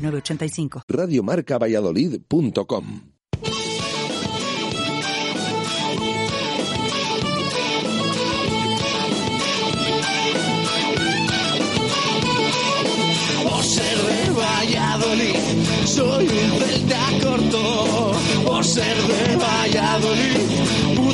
906985. Radiomarcavalladolid.com Por ser de Valladolid, soy un celta corto. Por ser de Valladolid,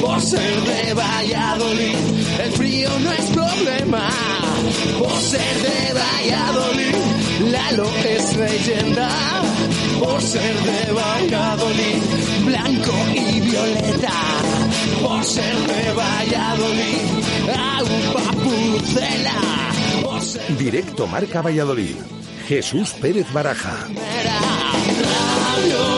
Por ser de Valladolid, el frío no es problema. Por ser de Valladolid, Lalo es leyenda. Por ser de Valladolid, blanco y violeta. Por ser de Valladolid, agua pucela. Directo Marca Valladolid. Jesús Pérez Baraja. Radio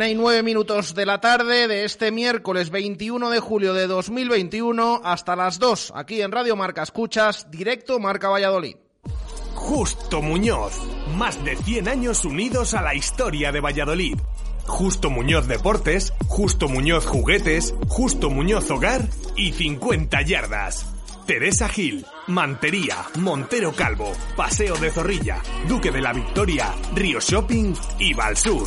Una y nueve minutos de la tarde de este miércoles 21 de julio de 2021 hasta las 2 aquí en Radio Marca Escuchas, directo Marca Valladolid. Justo Muñoz. Más de 100 años unidos a la historia de Valladolid. Justo Muñoz Deportes, Justo Muñoz Juguetes, Justo Muñoz Hogar y 50 yardas. Teresa Gil, Mantería, Montero Calvo, Paseo de Zorrilla, Duque de la Victoria, Río Shopping y Valsur.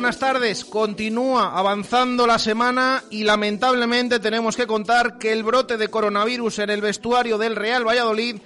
Buenas tardes. Continúa avanzando la semana y lamentablemente tenemos que contar que el brote de coronavirus en el vestuario del Real Valladolid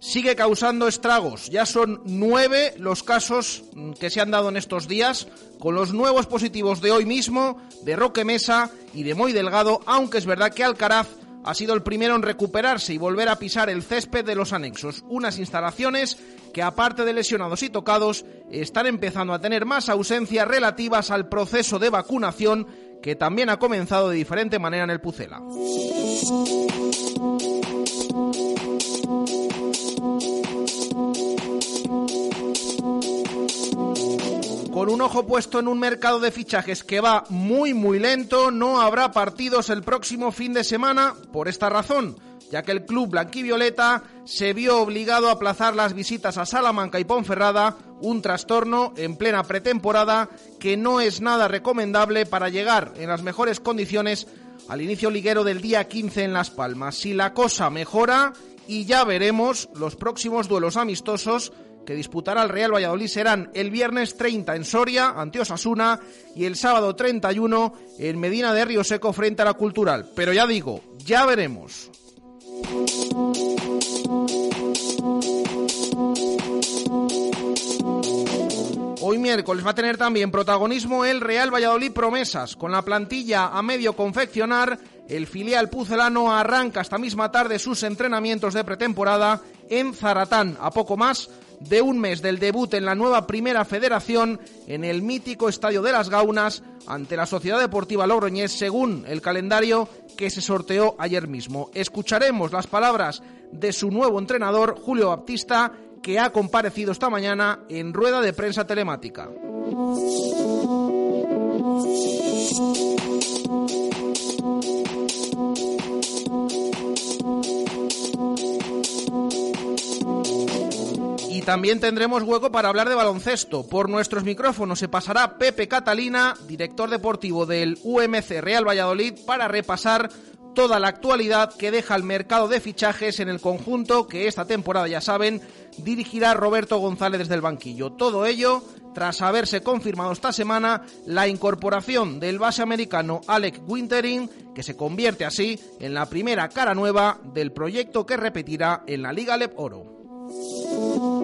sigue causando estragos. Ya son nueve los casos que se han dado en estos días, con los nuevos positivos de hoy mismo, de Roque Mesa y de Moy Delgado, aunque es verdad que Alcaraz ha sido el primero en recuperarse y volver a pisar el césped de los anexos, unas instalaciones que aparte de lesionados y tocados, están empezando a tener más ausencias relativas al proceso de vacunación que también ha comenzado de diferente manera en el Pucela. Con un ojo puesto en un mercado de fichajes que va muy muy lento, no habrá partidos el próximo fin de semana por esta razón, ya que el club blanquivioleta se vio obligado a aplazar las visitas a Salamanca y Ponferrada, un trastorno en plena pretemporada que no es nada recomendable para llegar en las mejores condiciones al inicio liguero del día 15 en Las Palmas. Si la cosa mejora y ya veremos los próximos duelos amistosos que disputará el Real Valladolid serán el viernes 30 en Soria ante Osasuna y el sábado 31 en Medina de Río Seco frente a la Cultural. Pero ya digo, ya veremos. Hoy miércoles va a tener también protagonismo el Real Valladolid Promesas. Con la plantilla a medio confeccionar, el filial pucelano arranca esta misma tarde sus entrenamientos de pretemporada en Zaratán, a poco más de un mes del debut en la nueva Primera Federación en el mítico Estadio de las Gaunas ante la Sociedad Deportiva Logroñés según el calendario que se sorteó ayer mismo. Escucharemos las palabras de su nuevo entrenador, Julio Baptista, que ha comparecido esta mañana en rueda de prensa telemática. También tendremos hueco para hablar de baloncesto. Por nuestros micrófonos se pasará Pepe Catalina, director deportivo del UMC Real Valladolid, para repasar toda la actualidad que deja el mercado de fichajes en el conjunto que esta temporada, ya saben, dirigirá Roberto González desde el banquillo. Todo ello tras haberse confirmado esta semana la incorporación del base americano Alec Wintering, que se convierte así en la primera cara nueva del proyecto que repetirá en la Liga Lep Oro.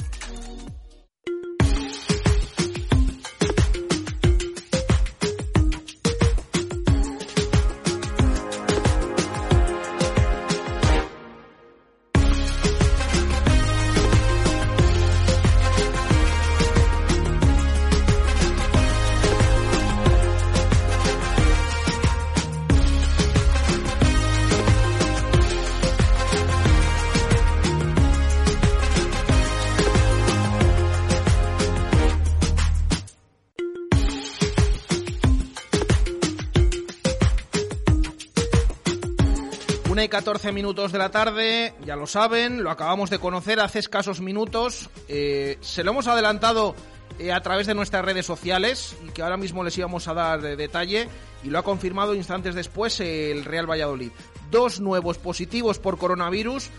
14 minutos de la tarde, ya lo saben, lo acabamos de conocer hace escasos minutos. Eh, se lo hemos adelantado eh, a través de nuestras redes sociales y que ahora mismo les íbamos a dar de detalle y lo ha confirmado instantes después el Real Valladolid. Dos nuevos positivos por coronavirus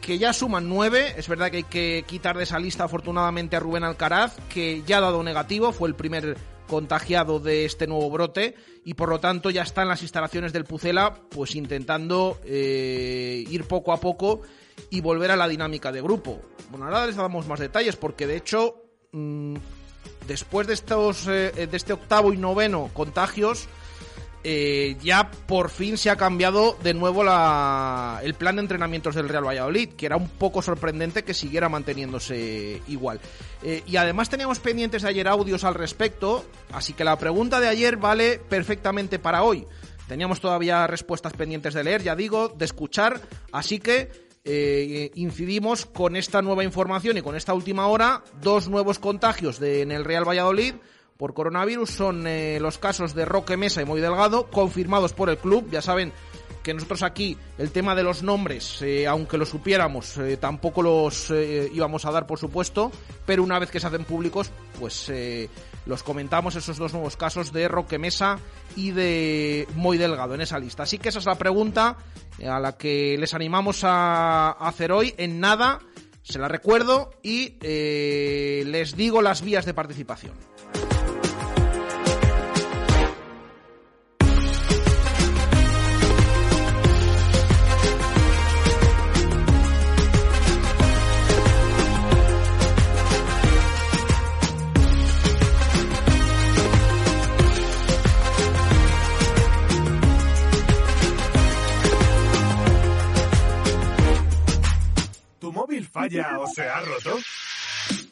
que ya suman nueve. Es verdad que hay que quitar de esa lista afortunadamente a Rubén Alcaraz, que ya ha dado negativo, fue el primer contagiado de este nuevo brote y por lo tanto ya está en las instalaciones del Pucela pues intentando eh, ir poco a poco y volver a la dinámica de grupo. Bueno, ahora les damos más detalles porque de hecho mmm, después de estos eh, de este octavo y noveno contagios eh, ya por fin se ha cambiado de nuevo la, el plan de entrenamientos del Real Valladolid, que era un poco sorprendente que siguiera manteniéndose igual. Eh, y además teníamos pendientes de ayer audios al respecto, así que la pregunta de ayer vale perfectamente para hoy. Teníamos todavía respuestas pendientes de leer, ya digo, de escuchar, así que eh, incidimos con esta nueva información y con esta última hora, dos nuevos contagios de, en el Real Valladolid por coronavirus son eh, los casos de Roque Mesa y Moy Delgado, confirmados por el club. Ya saben que nosotros aquí el tema de los nombres, eh, aunque lo supiéramos, eh, tampoco los íbamos a dar, por supuesto, pero una vez que se hacen públicos, pues los comentamos esos dos nuevos casos de Roque Mesa y de Muy Delgado en esa lista. Así que esa es la pregunta a la que les animamos a hacer hoy. En nada, se la recuerdo y les digo las vías de participación. O ha roto?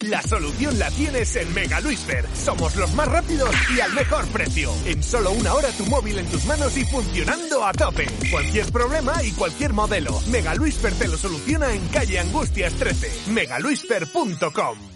La solución la tienes en Mega Luisfer. Somos los más rápidos y al mejor precio. En solo una hora tu móvil en tus manos y funcionando a tope. Cualquier problema y cualquier modelo. Mega Luisfer te lo soluciona en calle Angustias 13. megaluisfer.com.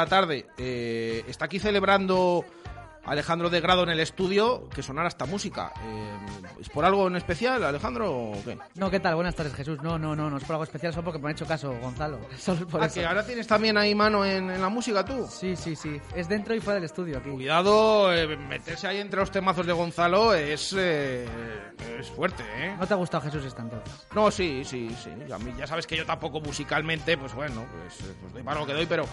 la tarde. Eh, está aquí celebrando Alejandro de Grado en el estudio que sonara esta música. Eh, ¿Es por algo en especial, Alejandro, o qué? No, ¿qué tal? Buenas tardes, Jesús. No, no, no, no es por algo especial, solo porque me ha hecho caso, Gonzalo. Solo por Ah, eso. que ahora tienes también ahí mano en, en la música tú. Sí, sí, sí. Es dentro y fuera del estudio aquí. Cuidado, eh, meterse ahí entre los temazos de Gonzalo es, eh, es fuerte, ¿eh? ¿No te ha gustado Jesús esta entonces? No, sí, sí, sí. A mí ya sabes que yo tampoco musicalmente, pues bueno, pues, pues doy para lo que doy, pero.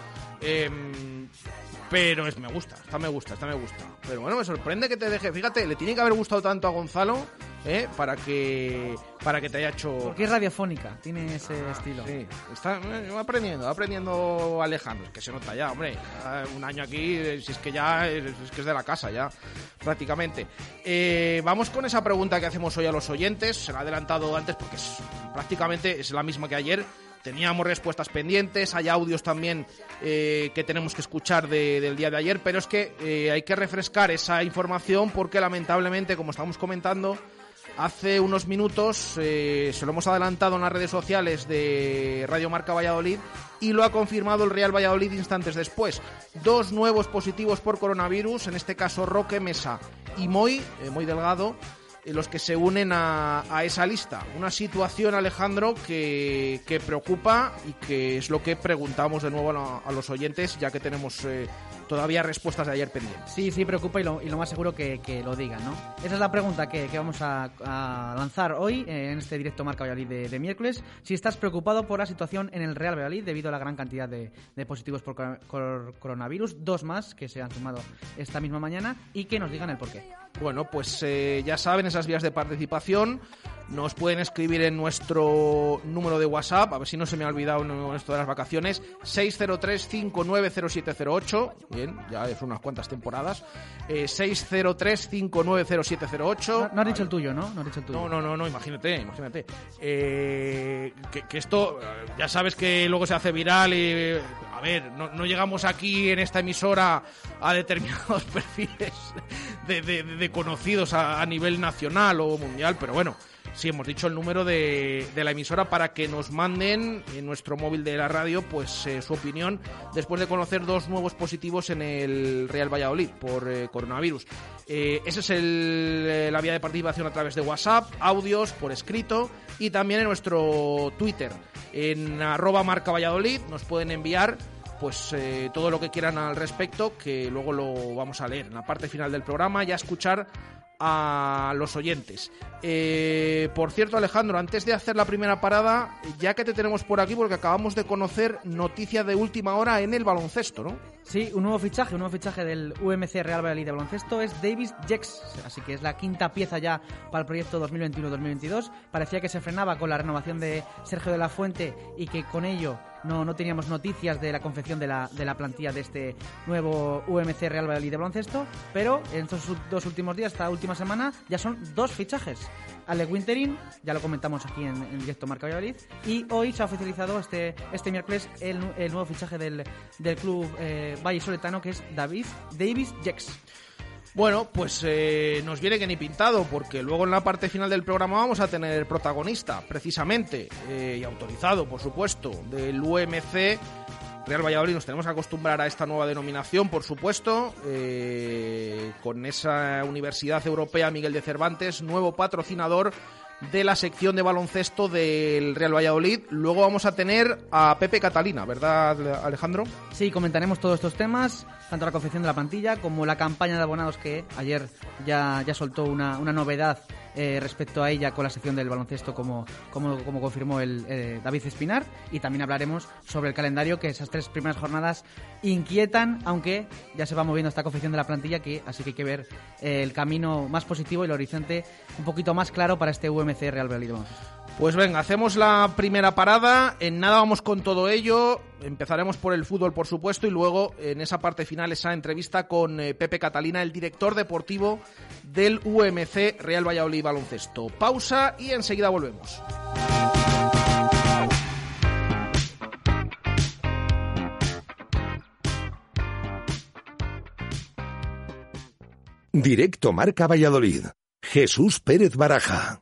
Pero es, me gusta, esta me gusta, esta me gusta. Pero bueno, me sorprende que te deje. Fíjate, le tiene que haber gustado tanto a Gonzalo, ¿eh? Para que. Para que te haya hecho. Porque es radiofónica, tiene ese estilo. Sí, está eh, aprendiendo, va aprendiendo Alejandro. Es que se nota ya, hombre. ya Un año aquí, eh, si es que ya es, es que es de la casa, ya, prácticamente. Eh, vamos con esa pregunta que hacemos hoy a los oyentes. Se la he adelantado antes porque es, prácticamente es la misma que ayer. Teníamos respuestas pendientes, hay audios también eh, que tenemos que escuchar de- del día de ayer, pero es que eh, hay que refrescar esa información porque lamentablemente, como estamos comentando, Hace unos minutos eh, se lo hemos adelantado en las redes sociales de Radio Marca Valladolid y lo ha confirmado el Real Valladolid instantes después. Dos nuevos positivos por coronavirus, en este caso Roque Mesa y Moy, Moy Delgado, los que se unen a, a esa lista. Una situación, Alejandro, que, que preocupa y que es lo que preguntamos de nuevo a, a los oyentes, ya que tenemos eh, todavía respuestas de ayer pendientes. Sí, sí, preocupa y lo, y lo más seguro que, que lo digan, ¿no? Esa es la pregunta que, que vamos a, a lanzar hoy eh, en este directo Marca Valladolid de, de miércoles. Si estás preocupado por la situación en el Real Valladolid debido a la gran cantidad de, de positivos por cor- cor- coronavirus, dos más que se han sumado esta misma mañana y que nos digan el porqué. Bueno, pues eh, ya saben esas vías de participación. Nos pueden escribir en nuestro número de WhatsApp, a ver si no se me ha olvidado en esto de las vacaciones, 603-590708. Bien, ya es unas cuantas temporadas. Eh, 603-590708. No, no has dicho el tuyo, ¿no? No has dicho el tuyo. No, no, no, no, imagínate, imagínate. Eh, que, que esto, ya sabes que luego se hace viral y, a ver, no, no llegamos aquí en esta emisora a determinados perfiles de, de- de conocidos a, a nivel nacional o mundial, pero bueno, sí hemos dicho el número de, de la emisora para que nos manden en nuestro móvil de la radio pues eh, su opinión después de conocer dos nuevos positivos en el Real Valladolid por eh, coronavirus. Eh, esa es el, eh, la vía de participación a través de WhatsApp, audios, por escrito y también en nuestro Twitter. En arroba marca Valladolid nos pueden enviar pues todo lo que quieran al respecto, que luego lo vamos a leer en la parte final del programa y a escuchar a los oyentes. Eh, por cierto, Alejandro, antes de hacer la primera parada, ya que te tenemos por aquí, porque acabamos de conocer noticias de última hora en el baloncesto, ¿no? Sí, un nuevo fichaje, un nuevo fichaje del UMC Real Valladolid de baloncesto es Davis Jex, así que es la quinta pieza ya para el proyecto 2021-2022. Parecía que se frenaba con la renovación de Sergio de la Fuente y que con ello no, no teníamos noticias de la confección de la, de la plantilla de este nuevo UMC Real Valladolid de baloncesto, pero en estos dos últimos días, esta última semana, ya son dos fichajes. Ale Winterin, ya lo comentamos aquí en, en directo Marca Valladolid, y hoy se ha oficializado este, este miércoles el, el nuevo fichaje del, del club eh, Valle Soletano, que es David, Davis Jex. Bueno, pues eh, nos viene que ni pintado, porque luego en la parte final del programa vamos a tener protagonista, precisamente, eh, y autorizado, por supuesto, del UMC Real Valladolid. Nos tenemos que acostumbrar a esta nueva denominación, por supuesto, eh, con esa Universidad Europea Miguel de Cervantes, nuevo patrocinador de la sección de baloncesto del Real Valladolid. Luego vamos a tener a Pepe Catalina, ¿verdad, Alejandro? Sí, comentaremos todos estos temas, tanto la confección de la plantilla como la campaña de abonados que ayer ya, ya soltó una, una novedad eh, respecto a ella con la sección del baloncesto, como, como, confirmó el eh, David Espinar. Y también hablaremos sobre el calendario, que esas tres primeras jornadas inquietan, aunque ya se va moviendo esta confección de la plantilla, que así que hay que ver eh, el camino más positivo y el horizonte un poquito más claro para este UMC Real Valladolid. Pues venga, hacemos la primera parada. En nada vamos con todo ello. Empezaremos por el fútbol, por supuesto, y luego en esa parte final, esa entrevista con eh, Pepe Catalina, el director deportivo del UMC Real Valladolid Baloncesto. Pausa y enseguida volvemos. Directo Marca Valladolid. Jesús Pérez Baraja.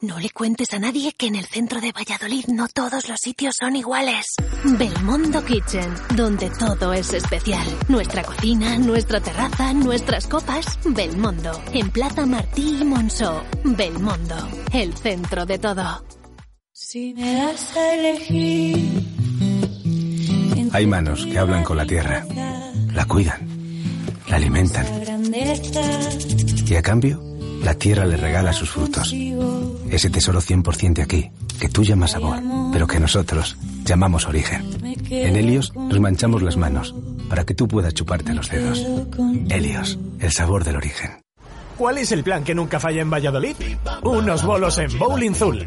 No le cuentes a nadie que en el centro de Valladolid no todos los sitios son iguales. Belmondo Kitchen, donde todo es especial. Nuestra cocina, nuestra terraza, nuestras copas. Belmondo, en Plaza Martí y Monceau. Belmondo, el centro de todo. Si me das a elegir. Hay manos que hablan con la tierra, la cuidan, la alimentan y a cambio la tierra le regala sus frutos. Ese tesoro 100% de aquí, que tú llamas sabor, pero que nosotros llamamos origen. En Helios nos manchamos las manos para que tú puedas chuparte los dedos. Helios, el sabor del origen. ¿Cuál es el plan que nunca falla en Valladolid? Unos bolos en Bowling Zul.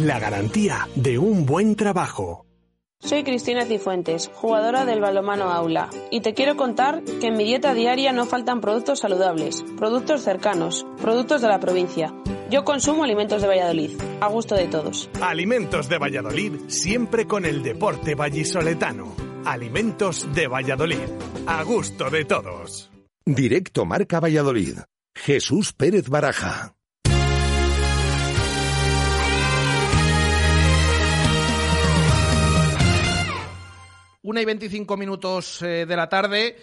La garantía de un buen trabajo. Soy Cristina Cifuentes, jugadora del balomano Aula, y te quiero contar que en mi dieta diaria no faltan productos saludables, productos cercanos, productos de la provincia. Yo consumo alimentos de Valladolid, a gusto de todos. Alimentos de Valladolid, siempre con el deporte vallisoletano. Alimentos de Valladolid, a gusto de todos. Directo Marca Valladolid. Jesús Pérez Baraja. Una y 25 minutos eh, de la tarde.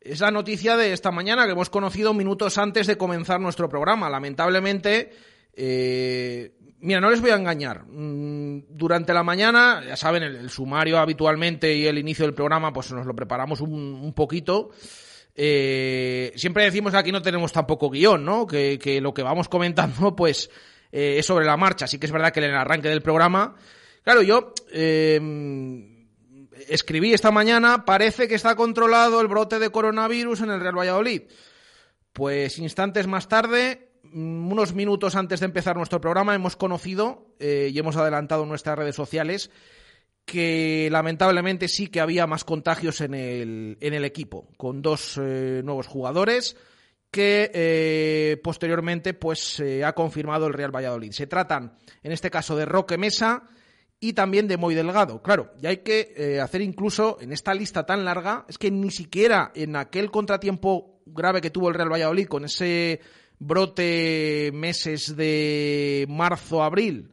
Es la noticia de esta mañana que hemos conocido minutos antes de comenzar nuestro programa. Lamentablemente, eh, mira, no les voy a engañar. Mm, durante la mañana, ya saben, el, sumario habitualmente y el inicio del programa, pues nos lo preparamos un, poquito. Eh, siempre decimos que aquí no tenemos tampoco guion, ¿no? Que, lo que vamos comentando, pues, es sobre la marcha. Así que es verdad que en el arranque del programa, claro, yo escribí esta mañana, parece que está controlado el brote de coronavirus en el Real Valladolid. Pues instantes más tarde, mm, unos minutos antes de empezar nuestro programa, hemos conocido eh, y hemos adelantado en nuestras redes sociales que lamentablemente sí que había más contagios en el, en el equipo, con dos eh, nuevos jugadores que eh, posteriormente pues ha confirmado el Real Valladolid. Se tratan, en este caso, de Roque Mesa, y también de Muy Delgado. Claro, y hay que eh, hacer incluso en esta lista tan larga, es que ni siquiera en aquel contratiempo grave que tuvo el Real Valladolid con ese brote meses de marzo, abril,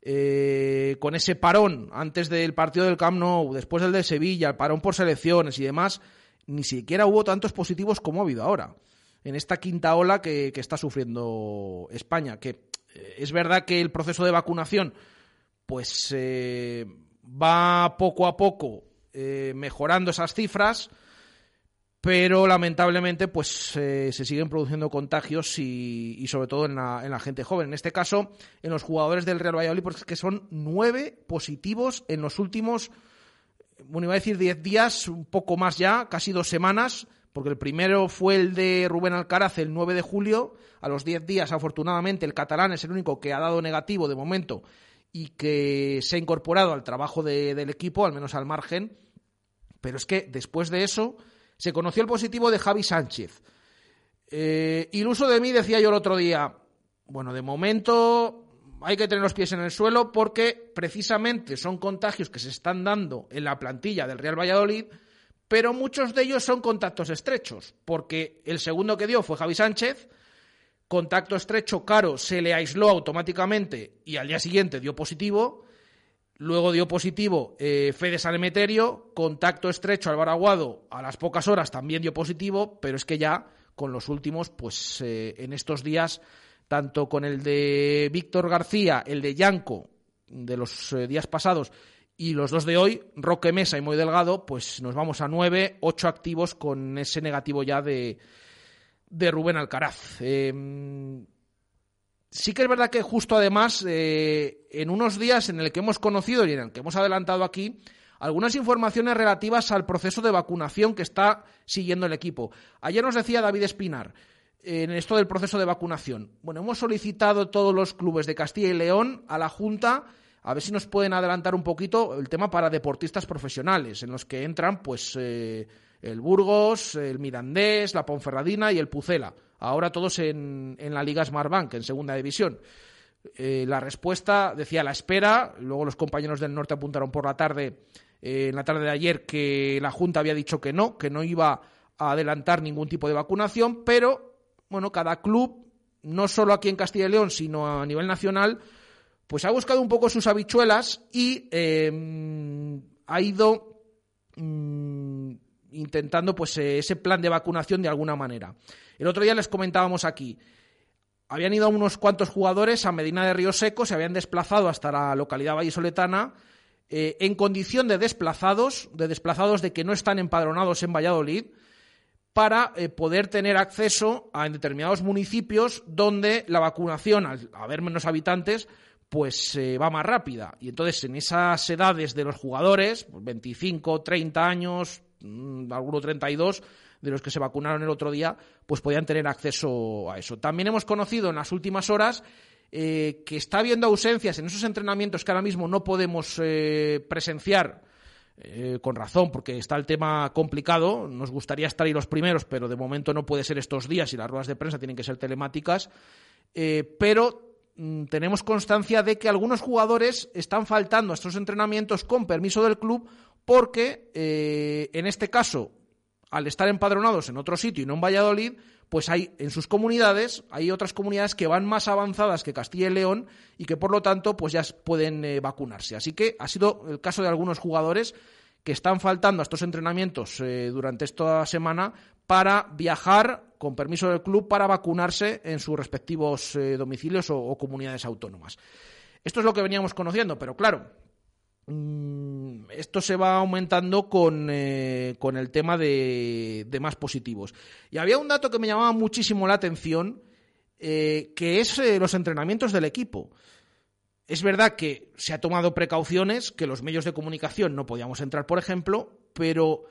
eh, con ese parón antes del partido del Camp Nou, después del de Sevilla, el parón por selecciones y demás, ni siquiera hubo tantos positivos como ha habido ahora, en esta quinta ola que, que está sufriendo España, que eh, es verdad que el proceso de vacunación pues eh, va poco a poco eh, mejorando esas cifras, pero lamentablemente pues eh, se siguen produciendo contagios y, sobre todo en la, gente joven. En este caso, en los jugadores del Real Valladolid, porque es que son nueve positivos en los últimos, bueno, iba a decir diez días, un poco más ya, casi dos semanas, porque el primero fue el de Rubén Alcaraz el 9 de julio. A los diez días, afortunadamente, el catalán es el único que ha dado negativo de momento y que se ha incorporado al trabajo del equipo, al menos al margen. Pero es que después de eso se conoció el positivo de Javi Sánchez. Eh, iluso de mí, decía yo el otro día, bueno, de momento hay que tener los pies en el suelo porque precisamente son contagios que se están dando en la plantilla del Real Valladolid, pero muchos de ellos son contactos estrechos, porque el segundo que dio fue Javi Sánchez, contacto estrecho, Caro se le aisló automáticamente y al día siguiente dio positivo. Luego dio positivo eh, Fede San Emeterio, contacto estrecho Álvaro Aguado a las pocas horas también dio positivo, pero es que ya con los últimos, pues eh, en estos días, tanto con el de Víctor García, el de Yanco, de los eh, días pasados, y los dos de hoy, Roque Mesa y Muy Delgado, pues nos vamos a nueve, ocho activos con ese negativo ya de, de Rubén Alcaraz. Em, sí que es verdad que justo además, eh, en unos días en el que hemos conocido y en el que hemos adelantado aquí, algunas informaciones relativas al proceso de vacunación que está siguiendo el equipo. Ayer nos decía David Espinar, en esto del proceso de vacunación. Bueno, hemos solicitado todos los clubes de Castilla y León a la Junta a ver si nos pueden adelantar un poquito el tema para deportistas profesionales, en los que entran, pues, eh, el Burgos, el Mirandés, la Ponferradina y el Pucela. Ahora todos en, en la Liga Smartbank, en segunda división. Eh, la respuesta decía la espera, luego los compañeros del norte apuntaron por la tarde, eh, en la tarde de ayer, que la Junta había dicho que no, que no iba a adelantar ningún tipo de vacunación, pero bueno, cada club, no solo aquí en Castilla y León, sino a nivel nacional, pues ha buscado un poco sus habichuelas y eh, ha ido mm, intentando pues eh, ese plan de vacunación de alguna manera. El otro día les comentábamos aquí, habían ido unos cuantos jugadores a Medina de Río Seco, se habían desplazado hasta la localidad vallisoletana eh, en condición de desplazados, de desplazados de que no están empadronados en Valladolid, para eh, poder tener acceso a determinados municipios donde la vacunación, al haber menos habitantes, pues va más rápida. Y entonces en esas edades de los jugadores, 25, pues, 30 años, alguno 32 de los que se vacunaron el otro día, pues podían tener acceso a eso. También hemos conocido en las últimas horas eh, que está habiendo ausencias en esos entrenamientos que ahora mismo no podemos eh, presenciar. Eh, con razón, porque está el tema complicado. Nos gustaría estar ahí los primeros, pero de momento no puede ser estos días y las ruedas de prensa tienen que ser telemáticas. pero mm, tenemos constancia de que algunos jugadores están faltando a estos entrenamientos con permiso del club porque eh, en este caso, al estar empadronados en otro sitio y no en Valladolid, pues hay en sus comunidades, hay otras comunidades que van más avanzadas que Castilla y León y que por lo tanto pues ya pueden eh, vacunarse. Así que ha sido el caso de algunos jugadores que están faltando a estos entrenamientos eh, durante esta semana para viajar con permiso del club para vacunarse en sus respectivos domicilios o, comunidades autónomas. Esto es lo que veníamos conociendo, pero claro, esto se va aumentando con, eh, con el tema de, de, más positivos. Y había un dato que me llamaba muchísimo la atención, que es los entrenamientos del equipo. Es verdad que se ha tomado precauciones, que los medios de comunicación no podíamos entrar, por ejemplo, pero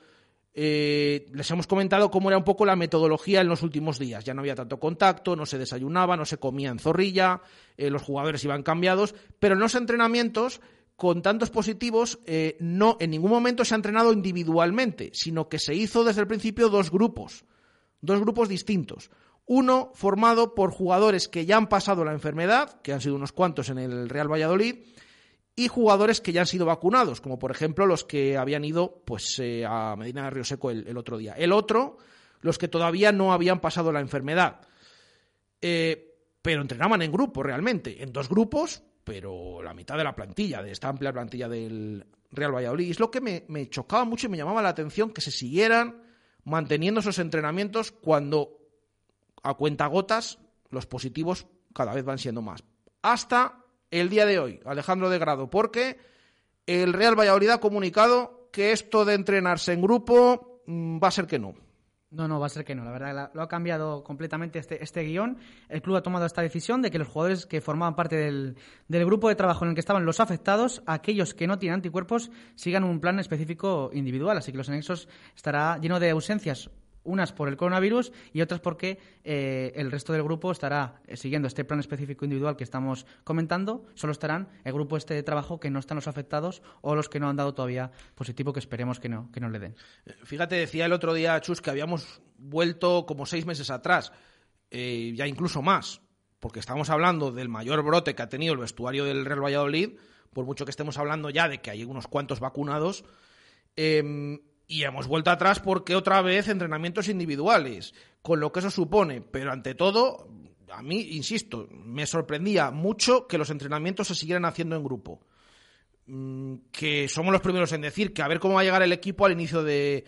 eh, les hemos comentado cómo era un poco la metodología en los últimos días. Ya no había tanto contacto, no se desayunaba, no se comía en zorrilla, eh, los jugadores iban cambiados, pero en los entrenamientos con tantos positivos, eh, no en ningún momento se ha entrenado individualmente, sino que se hizo desde el principio dos grupos, dos grupos distintos. Uno formado por jugadores que ya han pasado la enfermedad, que han sido unos cuantos en el Real Valladolid, y jugadores que ya han sido vacunados, como por ejemplo los que habían ido pues, eh, a Medina de Río Seco el, otro día. El otro, los que todavía no habían pasado la enfermedad. Eh, pero entrenaban en grupo realmente, en dos grupos, pero la mitad de la plantilla, de esta amplia plantilla del Real Valladolid. Y es lo que me, chocaba mucho y me llamaba la atención que se siguieran manteniendo esos entrenamientos cuando a cuentagotas los positivos cada vez van siendo más. Hasta el día de hoy, Alejandro de Grado, porque el Real Valladolid ha comunicado que esto de entrenarse en grupo mm, va a ser que no. No, no, va a ser que no. La verdad, lo ha cambiado completamente este, este guion. El club ha tomado esta decisión de que los jugadores que formaban parte del, del, grupo de trabajo en el que estaban los afectados, aquellos que no tienen anticuerpos, sigan un plan específico individual. Así que los anexos estará lleno de ausencias unas por el coronavirus y otras porque eh, el resto del grupo estará eh, siguiendo este plan específico individual que estamos comentando. Solo estarán el grupo este de trabajo que no están los afectados o los que no han dado todavía positivo, que esperemos que no, que no le den. Eh, fíjate, decía el otro día Chus que habíamos vuelto como seis meses atrás, ya incluso más, porque estamos hablando del mayor brote que ha tenido el vestuario del Real Valladolid, por mucho que estemos hablando ya de que hay unos cuantos vacunados. Em, y hemos vuelto atrás porque otra vez entrenamientos individuales, con lo que eso supone. Pero ante todo, a mí, insisto, me sorprendía mucho que los entrenamientos se siguieran haciendo en grupo. Mm, que somos los primeros en decir que a ver cómo va a llegar el equipo al inicio de,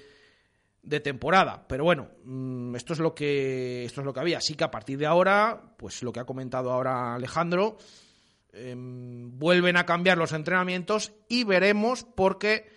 de temporada. Pero bueno, mm, esto es lo que esto es lo que había. Así que a partir de ahora, pues lo que ha comentado ahora Alejandro, em, vuelven a cambiar los entrenamientos y veremos porque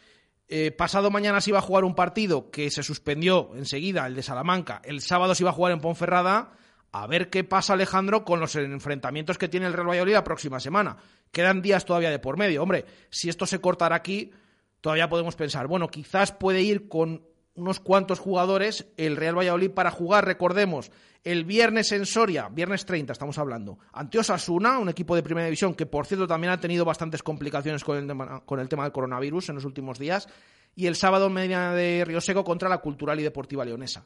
eh, pasado mañana se iba a jugar un partido que se suspendió enseguida, el de Salamanca. El sábado se iba a jugar en Ponferrada. A ver qué pasa, Alejandro, con los enfrentamientos que tiene el Real Valladolid la próxima semana. Quedan días todavía de por medio. Hombre, si esto se cortara aquí, todavía podemos pensar, bueno, quizás puede ir con unos cuantos jugadores el Real Valladolid para jugar, recordemos, el viernes en Soria, viernes 30 estamos hablando, ante Osasuna, un equipo de primera división que por cierto también ha tenido bastantes complicaciones con el, tema, con el tema del coronavirus en los últimos días, y el sábado en Medina de Río contra la Cultural y Deportiva Leonesa.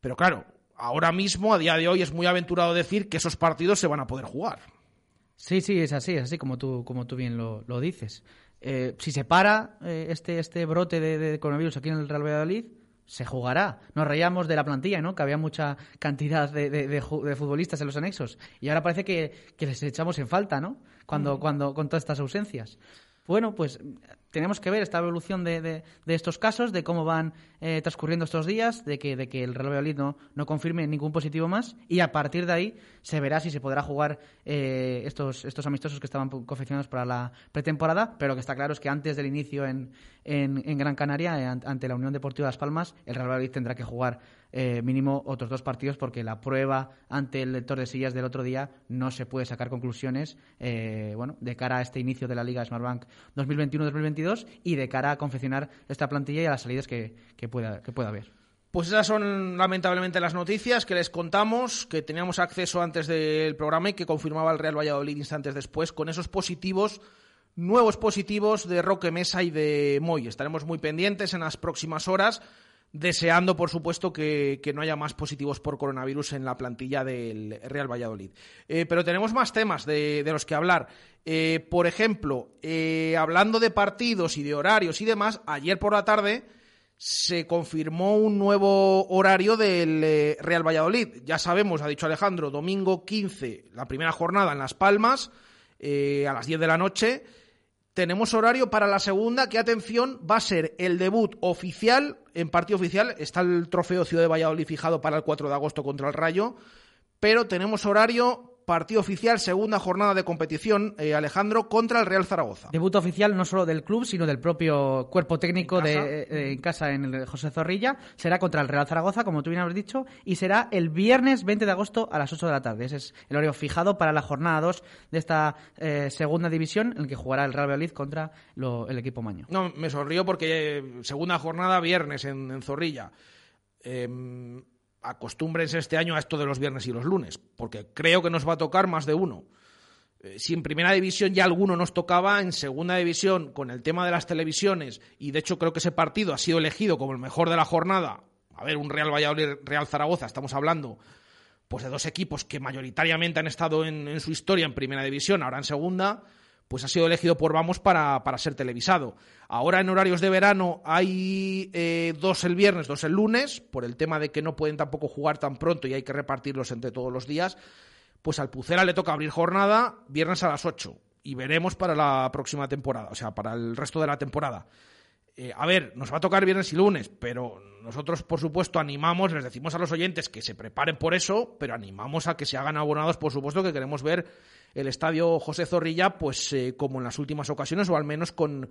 Pero claro, ahora mismo, a día de hoy, es muy aventurado decir que esos partidos se van a poder jugar. Sí, sí, es así, es así como tú, como tú bien lo, dices. Eh, si se para eh, este, este brote de, coronavirus aquí en el Real Valladolid, se jugará. Nos reíamos de la plantilla, ¿no? Que había mucha cantidad de, futbolistas en los anexos. Y ahora parece que, les echamos en falta, ¿no? Cuando, mm. cuando, con todas estas ausencias. Bueno, pues tenemos que ver esta evolución de, de, estos casos, de cómo van eh, transcurriendo estos días, de que, de que el Real Valladolid no, no, confirme ningún positivo más y a partir de ahí se verá si se podrá jugar eh, estos, estos amistosos que estaban confeccionados para la pretemporada, pero lo que está claro es que antes del inicio en, en, en Gran Canaria, eh, ante la Unión Deportiva Las Palmas, el Real Valladolid tendrá que jugar eh, mínimo otros dos partidos porque la prueba ante el lector de sillas del otro día no se puede sacar conclusiones eh, bueno, de cara a este inicio de la Liga Smartbank 2021-2022 y de cara a confeccionar esta plantilla y a las salidas que, pueda, que pueda haber. Pues esas son lamentablemente las noticias que les contamos, que teníamos acceso antes del programa y que confirmaba el Real Valladolid instantes después con esos positivos, nuevos positivos de Roque Mesa y de Moy. Estaremos muy pendientes en las próximas horas deseando, por supuesto, que, no haya más positivos por coronavirus en la plantilla del Real Valladolid. Eh, pero tenemos más temas de, los que hablar. Eh, por ejemplo, eh, hablando de partidos y de horarios y demás, ayer por la tarde se confirmó un nuevo horario del Real Valladolid. Ya sabemos, ha dicho Alejandro, domingo 15, la primera jornada en Las Palmas, a las 10 de la noche tenemos horario para la segunda, que atención, va a ser el debut oficial, en partido oficial, está el trofeo Ciudad de Valladolid fijado para el 4 de agosto contra el Rayo, pero tenemos horario partido oficial, segunda jornada de competición, eh, Alejandro, contra el Real Zaragoza. Debut oficial no solo del club, sino del propio cuerpo técnico de, eh, en casa en el José Zorrilla. Será contra el Real Zaragoza, como tú bien has dicho, y será el viernes 20 de agosto a las 8 de la tarde. Ese es el horario fijado para la jornada 2 de esta eh, segunda división, en el que jugará el Real Valladolid contra el equipo Maño. No, me sonrío porque segunda jornada viernes en, en Zorrilla. Acostúmbrense este año a esto de los viernes y los lunes, porque creo que nos va a tocar más de uno. Eh, si en primera división ya alguno nos tocaba, en segunda división, con el tema de las televisiones, y de hecho creo que ese partido ha sido elegido como el mejor de la jornada, a ver, un Real Valladolid, Real Zaragoza, estamos hablando pues de dos equipos que mayoritariamente han estado en, en su historia en primera división, ahora en segunda, pues ha sido elegido por Vamos para, para ser televisado. Ahora en horarios de verano hay eh, dos el viernes, dos el lunes, por el tema de que no pueden tampoco jugar tan pronto y hay que repartirlos entre todos los días. Pues al Pucera le toca abrir jornada viernes a las 8 y veremos para la próxima temporada, o sea, para el resto de la temporada. Eh, a ver, nos va a tocar viernes y lunes, pero nosotros, por supuesto, animamos, les decimos a los oyentes que se preparen por eso, pero animamos a que se hagan abonados, por supuesto, que queremos ver el estadio José Zorrilla, pues eh, como en las últimas ocasiones, o al menos con,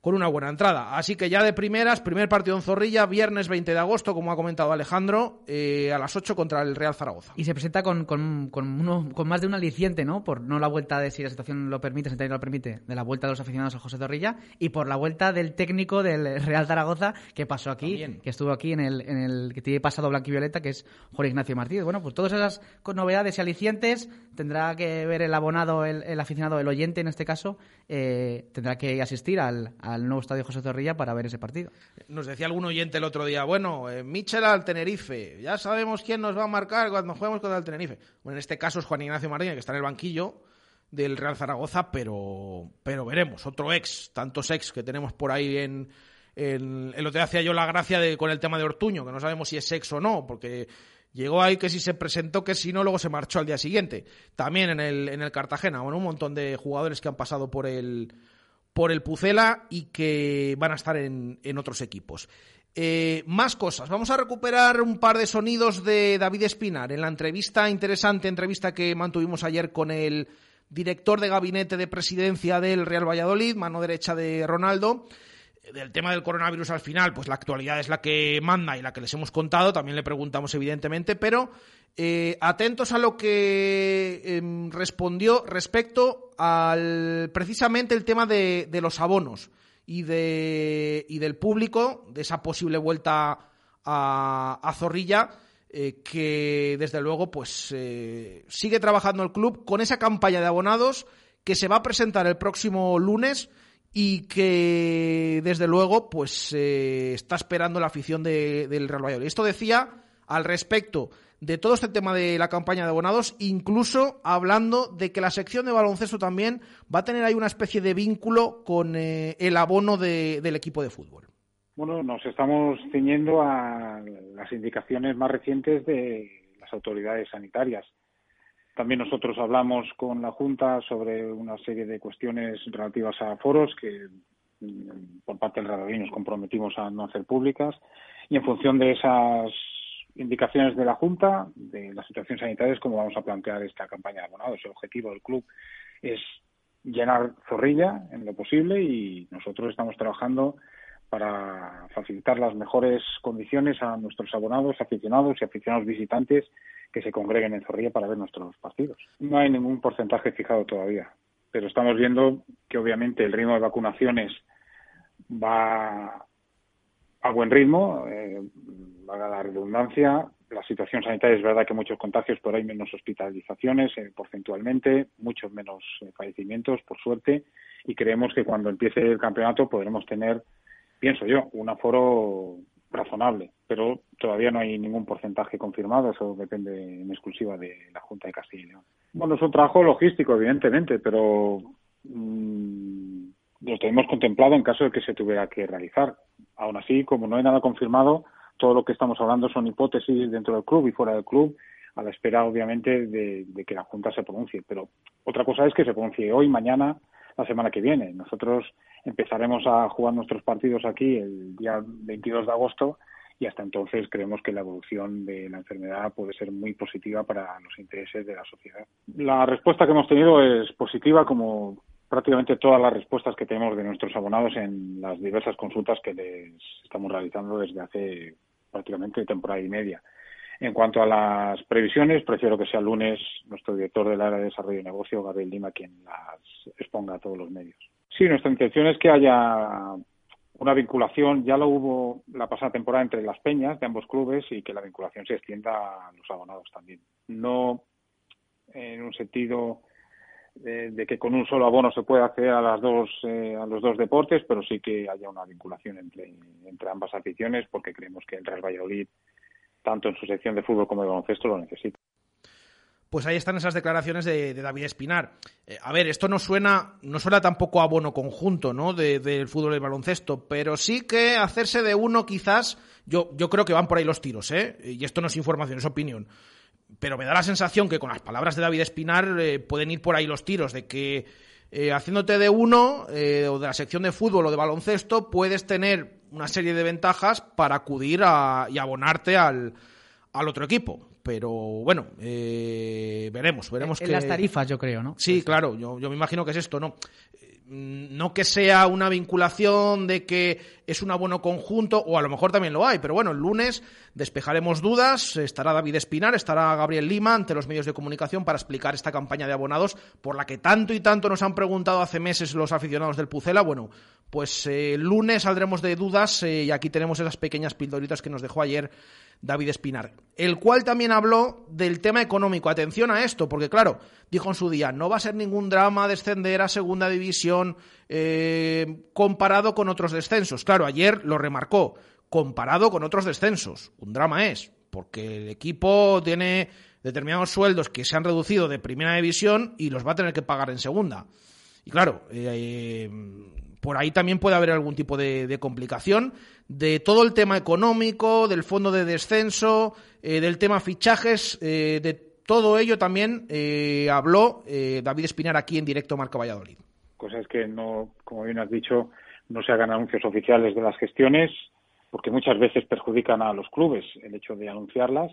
con una buena entrada. Así que ya de primeras, primer partido en Zorrilla, viernes 20 de agosto, como ha comentado Alejandro, eh, a las 8 contra el Real Zaragoza. Y se presenta con, con, con, uno, con más de un aliciente, ¿no? Por no la vuelta de, si la situación lo permite, si lo permite, de la vuelta de los aficionados al José Zorrilla, y por la vuelta del técnico del Real Zaragoza, que pasó aquí, que estuvo aquí en el, en el que tiene pasado blanco y violeta, que es Juan Ignacio Martínez. Bueno, pues todas esas novedades y alicientes tendrá que ver el abonado, el, el aficionado, el oyente en este caso, eh, tendrá que asistir al al nuevo estadio José Zorrilla para ver ese partido. Nos decía algún oyente el otro día, bueno, eh, Michel al Tenerife, ya sabemos quién nos va a marcar cuando juguemos contra el Tenerife. Bueno, en este caso es Juan Ignacio Martínez, que está en el banquillo del Real Zaragoza, pero, pero veremos, otro ex, tantos ex que tenemos por ahí en, en el otro día hacía yo la gracia de, con el tema de Ortuño, que no sabemos si es ex o no, porque llegó ahí que si se presentó, que si no, luego se marchó al día siguiente. También en el, en el Cartagena, bueno, un montón de jugadores que han pasado por el, por el Pucela y que van a estar en, en otros equipos. Eh, más cosas. Vamos a recuperar un par de sonidos de David Espinar en la entrevista, interesante entrevista que mantuvimos ayer con el director de gabinete de presidencia del Real Valladolid, mano derecha de Ronaldo. Del tema del coronavirus al final, pues la actualidad es la que manda y la que les hemos contado, también le preguntamos evidentemente, pero eh, atentos a lo que eh, respondió respecto al precisamente el tema de, de los abonos y, de, y del público, de esa posible vuelta a, a Zorrilla, eh, que desde luego pues eh, sigue trabajando el club con esa campaña de abonados que se va a presentar el próximo lunes y que desde luego pues eh, está esperando la afición de, del Real Valladolid. Esto decía al respecto de todo este tema de la campaña de abonados, incluso hablando de que la sección de baloncesto también va a tener ahí una especie de vínculo con eh, el abono de, del equipo de fútbol. Bueno, nos estamos ciñendo a las indicaciones más recientes de las autoridades sanitarias. También nosotros hablamos con la Junta sobre una serie de cuestiones relativas a foros que mm, por parte del Radolín nos comprometimos a no hacer públicas y en función de esas indicaciones de la Junta, de la situación sanitaria, es como vamos a plantear esta campaña de abonados. El objetivo del club es llenar Zorrilla en lo posible y nosotros estamos trabajando para facilitar las mejores condiciones a nuestros abonados, aficionados y aficionados visitantes que se congreguen en Zorrilla para ver nuestros partidos. No hay ningún porcentaje fijado todavía, pero estamos viendo que obviamente el ritmo de vacunaciones va a buen ritmo, eh, valga la redundancia. La situación sanitaria es verdad que muchos contagios, pero hay menos hospitalizaciones eh, porcentualmente, muchos menos eh, fallecimientos, por suerte, y creemos que cuando empiece el campeonato podremos tener, pienso yo, un aforo razonable, pero todavía no hay ningún porcentaje confirmado, eso depende en exclusiva de la Junta de Castilla y León. Bueno, es un trabajo logístico, evidentemente, pero mmm, lo tenemos contemplado en caso de que se tuviera que realizar. Aún así, como no hay nada confirmado, todo lo que estamos hablando son hipótesis dentro del club y fuera del club, a la espera, obviamente, de, que la Junta se pronuncie. Pero otra cosa es que se pronuncie hoy, mañana la semana que viene. Nosotros empezaremos a jugar nuestros partidos aquí el día 22 de agosto y hasta entonces creemos que la evolución de la enfermedad puede ser muy positiva para los intereses de la sociedad. La respuesta que hemos tenido es positiva como prácticamente todas las respuestas que tenemos de nuestros abonados en las diversas consultas que les estamos realizando desde hace prácticamente temporada y media. En cuanto a las previsiones, prefiero que sea el lunes nuestro director del área de desarrollo y negocio, Gabriel Lima, quien las exponga a todos los medios. Sí, nuestra intención es que haya una vinculación, ya lo hubo la pasada temporada entre las peñas de ambos clubes y que la vinculación se extienda a los abonados también. No en un sentido de, que con un solo abono se puede acceder a las dos eh, a los dos deportes, pero sí que haya una vinculación entre, entre ambas aficiones porque creemos que el Real Valladolid tanto en su sección de fútbol como de baloncesto lo necesita. Pues ahí están esas declaraciones de, David Espinar. Eh, a ver, esto no suena, no suena tampoco a bono conjunto, ¿no? del fútbol y el baloncesto, pero sí que hacerse de uno quizás, yo, yo creo que van por ahí los tiros, ¿eh? Y esto no es información, es opinión. Pero me da la sensación que con las palabras de David Espinar eh, pueden ir por ahí los tiros, de que eh, haciéndote de uno, o de la sección de fútbol o de baloncesto, puedes tener una serie de ventajas para acudir a, y abonarte al, al otro equipo. Pero bueno, eh, veremos, veremos en, que... las tarifas, yo creo, ¿no? Sí, claro, yo, yo me imagino que es esto, ¿no? Mm, no que sea una vinculación de que es un abono conjunto, o a lo mejor también lo hay, pero bueno, el lunes despejaremos dudas, estará David Espinar, estará Gabriel Lima ante los medios de comunicación para explicar esta campaña de abonados por la que tanto y tanto nos han preguntado hace meses los aficionados del Pucela. Bueno, pues eh, el lunes saldremos de dudas eh, y aquí tenemos esas pequeñas pildoritas que nos dejó ayer David Espinar, el cual también habló del tema económico. Atención a esto, porque claro, dijo en su día, no va a ser ningún drama descender a segunda división eh, comparado con otros descensos. Claro, ayer lo remarcó, comparado con otros descensos. Un drama es, porque el equipo tiene determinados sueldos que se han reducido de primera división y los va a tener que pagar en segunda. Y claro, eh, por ahí también puede haber algún tipo de, complicación de todo el tema económico, del fondo de descenso, eh, del tema fichajes, eh, de todo ello también eh, habló David Espinar aquí en directo Marca Valladolid. Cosas que no, como bien has dicho, no se hagan anuncios oficiales de las gestiones, porque muchas veces perjudican a los clubes el hecho de anunciarlas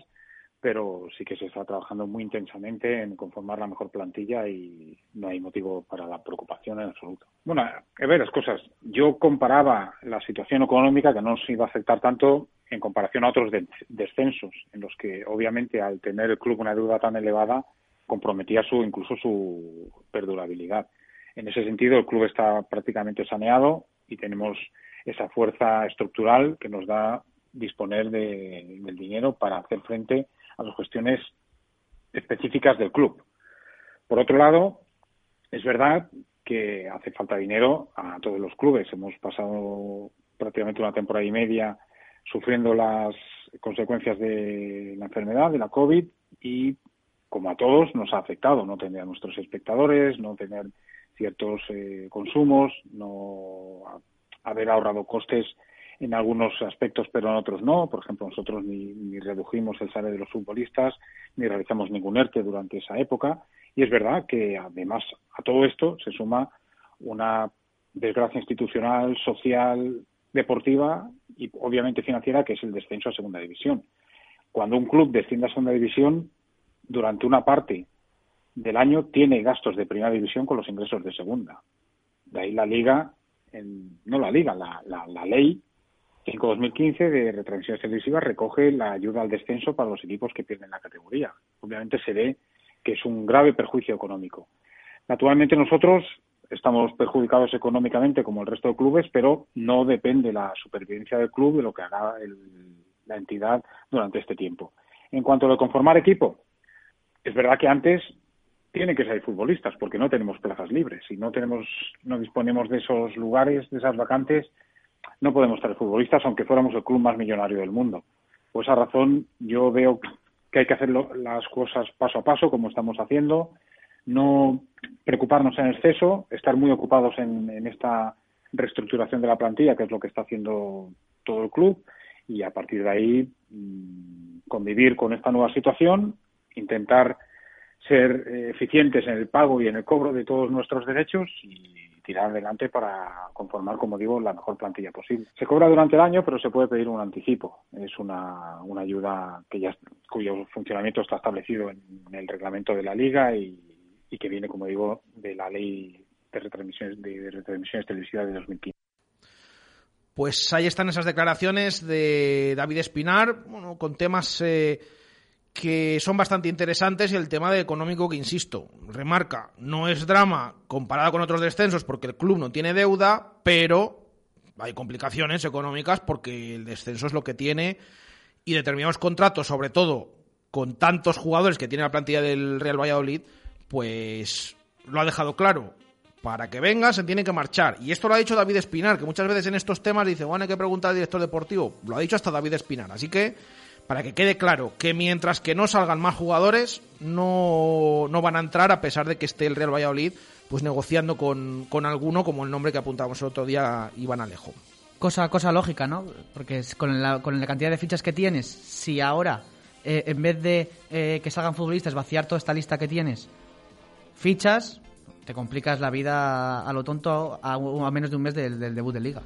pero sí que se está trabajando muy intensamente en conformar la mejor plantilla y no hay motivo para la preocupación en absoluto. Bueno, a ver las cosas. Yo comparaba la situación económica que no nos iba a afectar tanto en comparación a otros descensos, en los que obviamente al tener el club una deuda tan elevada comprometía su incluso su perdurabilidad. En ese sentido, el club está prácticamente saneado y tenemos esa fuerza estructural que nos da disponer de, del dinero para hacer frente a las cuestiones específicas del club. Por otro lado, es verdad que hace falta dinero a todos los clubes. Hemos pasado prácticamente una temporada y media sufriendo las consecuencias de la enfermedad, de la COVID, y como a todos nos ha afectado no tener a nuestros espectadores, no tener ciertos eh, consumos, no haber ahorrado costes en algunos aspectos, pero en otros no. Por ejemplo, nosotros ni, redujimos el salario de los futbolistas, ni realizamos ningún ERTE durante esa época. Y es verdad que además a todo esto se suma una desgracia institucional, social, deportiva y obviamente financiera, que es el descenso a segunda división. Cuando un club desciende a segunda división, durante una parte del año tiene gastos de primera división con los ingresos de segunda. De ahí la liga, no la liga, la, la, la ley 5-2015 de retransmisiones televisivas recoge la ayuda al descenso para los equipos que pierden la categoría. Obviamente se ve que es un grave perjuicio económico. Naturalmente nosotros estamos perjudicados económicamente como el resto de clubes, pero no depende la supervivencia del club de lo que haga la entidad durante este tiempo. En cuanto a lo de conformar equipo, es verdad que antes tienen que ser futbolistas porque no tenemos plazas libres y no tenemos no disponemos de esos lugares, de esas vacantes no podemos traer futbolistas aunque fuéramos el club más millonario del mundo. Por esa razón yo veo que hay que hacer las cosas paso a paso como estamos haciendo, no preocuparnos en exceso, estar muy ocupados en, esta reestructuración de la plantilla, que es lo que está haciendo todo el club, y a partir de ahí mm, convivir con esta nueva situación, intentar ser eh, eficientes en el pago y en el cobro de todos nuestros derechos y tirar adelante para conformar, como digo, la mejor plantilla posible. Se cobra durante el año, pero se puede pedir un anticipo. Es una, una ayuda cuyo funcionamiento está establecido en, el reglamento de la liga y, que viene, como digo, de la ley de retransmisiones, de, retransmisiones televisivas de 2015. Pues ahí están esas declaraciones de David Espinar, bueno, con temas eh, que son bastante interesantes y el tema de económico que, insisto, remarca, no es drama comparado con otros descensos porque el club no tiene deuda, pero hay complicaciones económicas porque el descenso es lo que tiene y determinados contratos, sobre todo con tantos jugadores que tiene la plantilla del Real Valladolid, pues lo ha dejado claro. Para que venga se tiene que marchar. Y esto lo ha dicho David Espinar, que muchas veces en estos temas dice, bueno, hay que preguntar al director deportivo. Lo ha dicho hasta David Espinar. Así que para que quede claro que mientras que no salgan más jugadores, no, no van a entrar a pesar de que esté el Real Valladolid pues negociando con, con alguno, como el nombre que apuntábamos el otro día, Iván Alejo. Cosa, cosa lógica, ¿no? Porque con la, con la cantidad de fichas que tienes, si ahora, eh, en vez de eh, que salgan futbolistas, vaciar toda esta lista que tienes, fichas, te complicas la vida a lo tonto a, menos de un mes del debut de liga.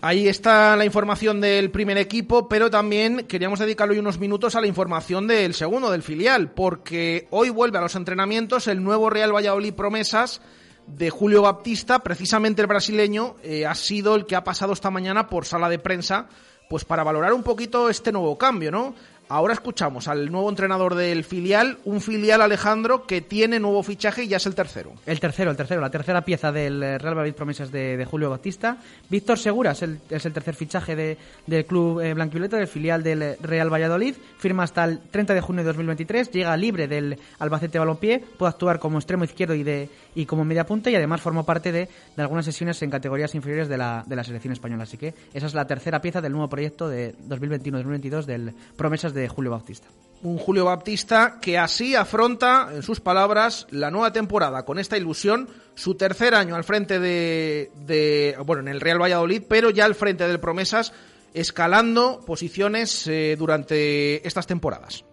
Ahí está la información del primer equipo, pero también queríamos dedicarle hoy unos minutos a la información del segundo, del filial, porque hoy vuelve a los entrenamientos el nuevo Real Valladolid Promesas de Julio Baptista, precisamente el brasileño, eh, ha sido el que ha pasado esta mañana por sala de prensa, pues para valorar un poquito este nuevo cambio, ¿no? Ahora escuchamos al nuevo entrenador del filial, un filial Alejandro que tiene nuevo fichaje y ya es el tercero. El tercero, el tercero, la tercera pieza del Real Madrid Promesas de, Julio Bautista. Víctor Segura es el, tercer fichaje del club eh, blanquivioleta, del filial del Real Valladolid. Firma hasta el 30 de junio de 2023, llega libre del Albacete Balompié, puede actuar como extremo izquierdo y, de, y como media punta y además formó parte de, algunas sesiones en categorías inferiores de la, de la selección española. Así que esa es la tercera pieza del nuevo proyecto de 2021-2022 del Promesas de de Julio Bautista. Un Julio Bautista que así afronta, en sus palabras, la nueva temporada con esta ilusión, su tercer año al frente de, bueno, en el Real Valladolid, pero ya al frente del Promesas, escalando posiciones eh, durante estas temporadas.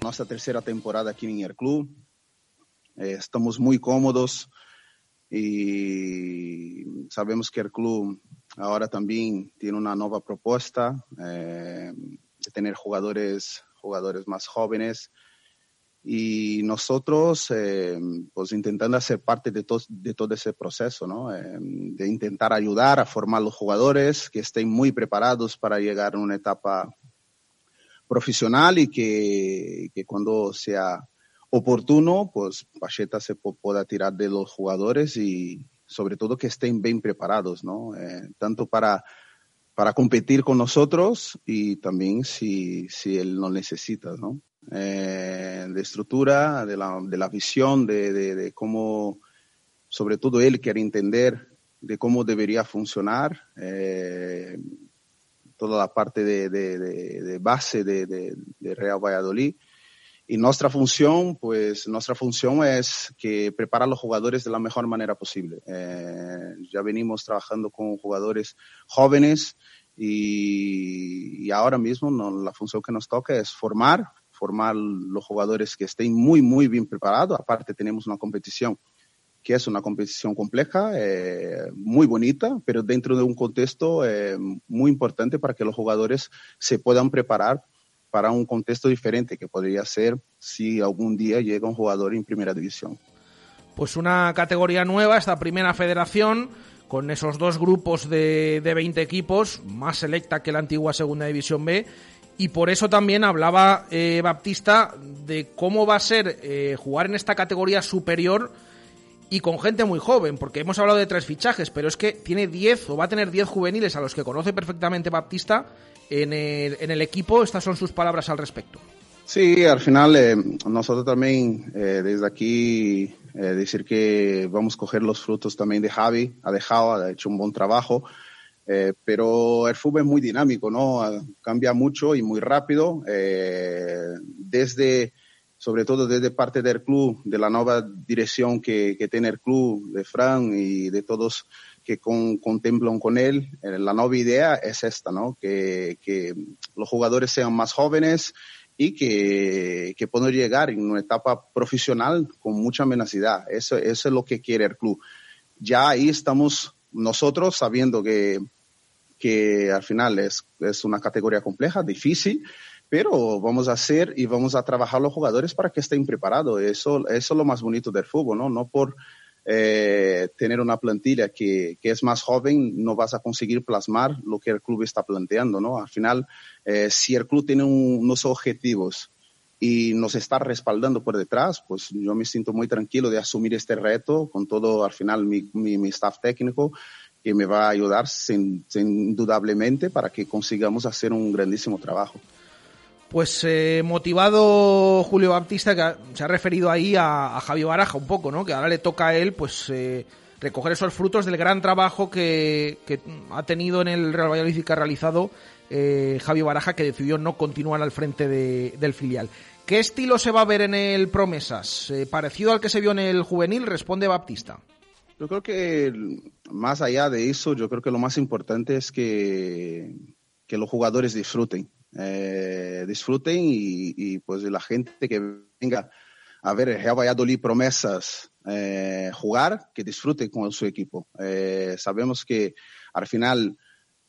Nuestra tercera temporada aquí en el club, eh, estamos muy cómodos y sabemos que el club ahora también tiene una nueva propuesta. Eh, tener jugadores, jugadores más jóvenes y nosotros eh, pues intentando hacer parte de, de todo ese proceso, ¿no? Eh, de intentar ayudar a formar los jugadores que estén muy preparados para llegar a una etapa profesional y que, que cuando sea oportuno, pues Pacheta se pueda tirar de los jugadores y sobre todo que estén bien preparados, ¿no? Eh, tanto para para competir con nosotros y también si, si él lo necesita, ¿no? Eh, de estructura, de la, de la visión, de, de, cómo, sobre todo él quiere entender de cómo debería funcionar eh, toda la parte de base de, Real Valladolid. Y nuestra función, pues nuestra función es que preparar a los jugadores de la mejor manera posible. Eh, ya venimos trabajando con jugadores jóvenes y, ahora mismo la función que nos toca es formar, formar los jugadores que estén muy, muy bien preparados. Aparte tenemos una competición que es una competición compleja, eh, muy bonita, pero dentro de un contexto eh, muy importante para que los jugadores se puedan preparar para un contexto diferente que podría ser si algún día llega un jugador en primera división. Pues una categoría nueva, esta primera federación, con esos dos grupos de, de 20 equipos, más selecta que la antigua segunda división B, y por eso también hablaba eh, Baptista de cómo va a ser eh, jugar en esta categoría superior y con gente muy joven, porque hemos hablado de tres fichajes, pero es que tiene 10 o va a tener 10 juveniles a los que conoce perfectamente Baptista en el, en el equipo. Estas son sus palabras al respecto. Sí, al final eh, nosotros también eh, desde aquí eh, decir que vamos a coger los frutos también de Javi, ha dejado, ha hecho un buen trabajo, pero el fútbol es muy dinámico, ¿no? Cambia mucho y muy rápido, desde, sobre todo desde parte del club, de la nueva dirección que, que tiene el club, de Fran y de todos que con, contemplan con él. Eh, la nueva idea es esta, ¿no? Que, que los jugadores sean más jóvenes y que, que puedan llegar en una etapa profesional con mucha menacidad. Eso, eso es lo que quiere el club. ya ahí estamos nosotros sabiendo que, que al final es, es una categoría compleja, difícil, pero vamos a hacer y vamos a trabajar los jugadores para que estén preparados. Eso, eso es lo más bonito del fútbol, ¿no? No por eh, tener una plantilla que, que, es más joven, no vas a conseguir plasmar lo que el club está planteando, ¿no? Al final, eh, si el club tiene un, unos objetivos y nos está respaldando por detrás, pues yo me siento muy tranquilo de asumir este reto con todo, al final, mi, mi, mi staff técnico que me va a ayudar sin, sin, indudablemente para que consigamos hacer un grandísimo trabajo. Pues eh, motivado Julio Baptista, que se ha referido ahí a, a Javi Baraja un poco, ¿no? Que ahora le toca a él, pues, eh, recoger esos frutos del gran trabajo que, ha tenido en el Real Valladolid y que ha realizado eh, Javi Baraja, que decidió no continuar al frente de, del filial. ¿Qué estilo se va a ver en el Promesas? Eh, ¿Parecido al que se vio en el juvenil? Responde Baptista. Yo creo que más allá de eso, yo creo que lo más importante es que los jugadores disfruten eh, disfruten y, y, pues la gente que venga a ver Real Valladolid promesas eh, jugar, que disfrute con su equipo. Eh, sabemos que al final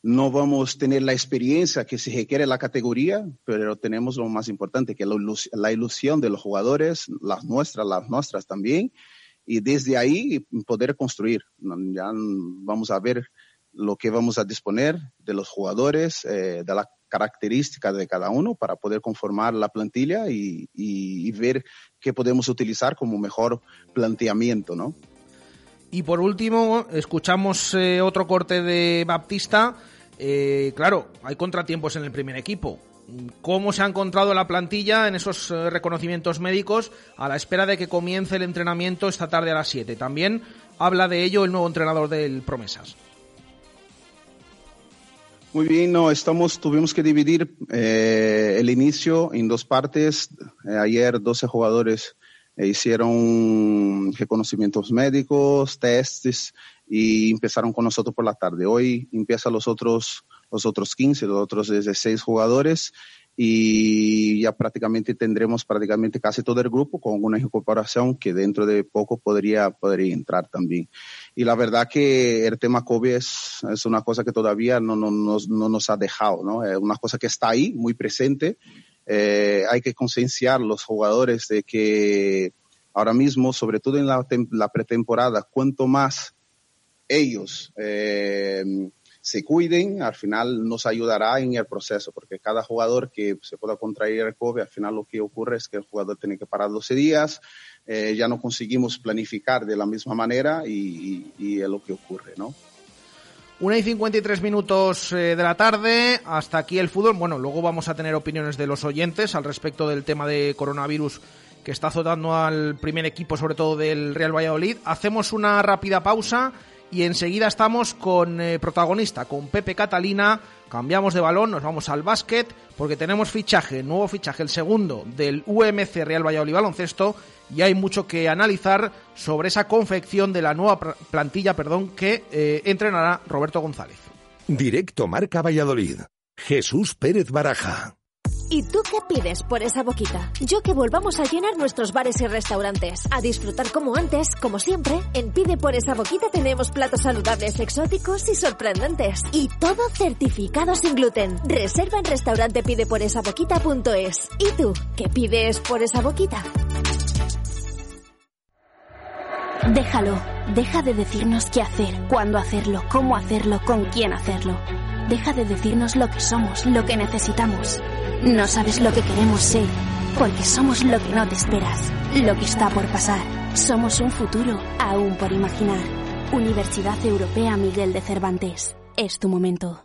no vamos a tener la experiencia que se requiere la categoría, pero tenemos lo más importante, que la ilusión de los jugadores, las nuestras, las nuestras también, y desde ahí poder construir. Ya vamos a ver lo que vamos a disponer de los jugadores, de la características de cada uno para poder conformar la plantilla y, ver qué podemos utilizar como mejor planteamiento, ¿no? Y por último, escuchamos eh, otro corte de Baptista. Eh, claro, hay contratiempos en el primer equipo. ¿Cómo se ha encontrado la plantilla en esos eh, reconocimientos médicos a la espera de que comience el entrenamiento esta tarde a las 7? También habla de ello el nuevo entrenador del Promesas. Muy bien, no, estamos, tuvimos que dividir eh, el inicio en dos partes. Eh, ayer 12 jugadores eh, hicieron reconocimientos médicos, testes y empezaron con nosotros por la tarde. Hoy empiezan los otros, los otros 15, los otros 16 jugadores y ya prácticamente tendremos prácticamente casi todo el grupo con una incorporación que dentro de poco podría, podría entrar también. Y la verdad que el tema COVID es, es una cosa que todavía no, no, no, no, nos ha dejado, ¿no? Es una cosa que está ahí, muy presente. Eh, hay que concienciar los jugadores de que ahora mismo, sobre todo en la, pretemporada, cuanto más ellos eh, se cuiden, al final nos ayudará en el proceso, porque cada jugador que se pueda contraer el COVID, al final lo que ocurre es que el jugador tiene que parar 12 días, eh, ya no conseguimos planificar de la misma manera y, y, y es lo que ocurre, ¿no? Una y 53 minutos eh, de la tarde, hasta aquí el fútbol. Bueno, luego vamos a tener opiniones de los oyentes al respecto del tema de coronavirus que está azotando al primer equipo, sobre todo del Real Valladolid. Hacemos una rápida pausa y enseguida estamos con eh, protagonista, con Pepe Catalina. Cambiamos de balón, nos vamos al básquet porque tenemos fichaje, nuevo fichaje, el segundo del UMC Real Valladolid Baloncesto y hay mucho que analizar sobre esa confección de la nueva plantilla, perdón, que eh, entrenará Roberto González. Directo Marca Valladolid. Jesús Pérez Baraja. ¿Y tú qué pides por esa boquita? Yo que volvamos a llenar nuestros bares y restaurantes, a disfrutar como antes, como siempre. En Pide por esa boquita tenemos platos saludables, exóticos y sorprendentes. Y todo certificado sin gluten. Reserva en restaurantepideporesaboquita.es. ¿Y tú qué pides por esa boquita? Déjalo. Deja de decirnos qué hacer, cuándo hacerlo, cómo hacerlo, con quién hacerlo. Deja de decirnos lo que somos, lo que necesitamos. No sabes lo que queremos ser, porque somos lo que no te esperas, lo que está por pasar. Somos un futuro aún por imaginar. Universidad Europea Miguel de Cervantes. Es tu momento.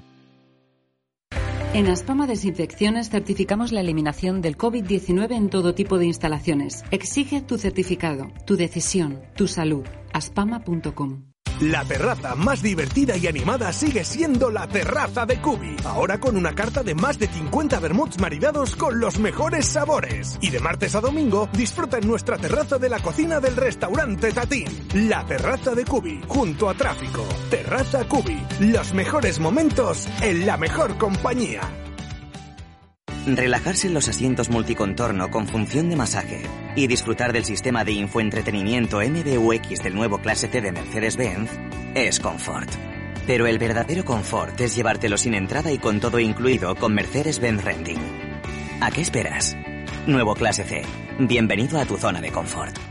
En Aspama Desinfecciones certificamos la eliminación del COVID-19 en todo tipo de instalaciones. Exige tu certificado, tu decisión, tu salud. aspama.com. La terraza más divertida y animada sigue siendo la terraza de Cubi. Ahora con una carta de más de 50 vermuts maridados con los mejores sabores. Y de martes a domingo disfruta en nuestra terraza de la cocina del restaurante Tatín. La terraza de Cubi, junto a tráfico. Terraza Cubi. Los mejores momentos en la mejor compañía. Relajarse en los asientos multicontorno con función de masaje y disfrutar del sistema de infoentretenimiento MBUX del nuevo Clase T de Mercedes-Benz es confort. Pero el verdadero confort es llevártelo sin entrada y con todo incluido con Mercedes-Benz Renting. ¿A qué esperas? Nuevo Clase C. Bienvenido a tu zona de confort.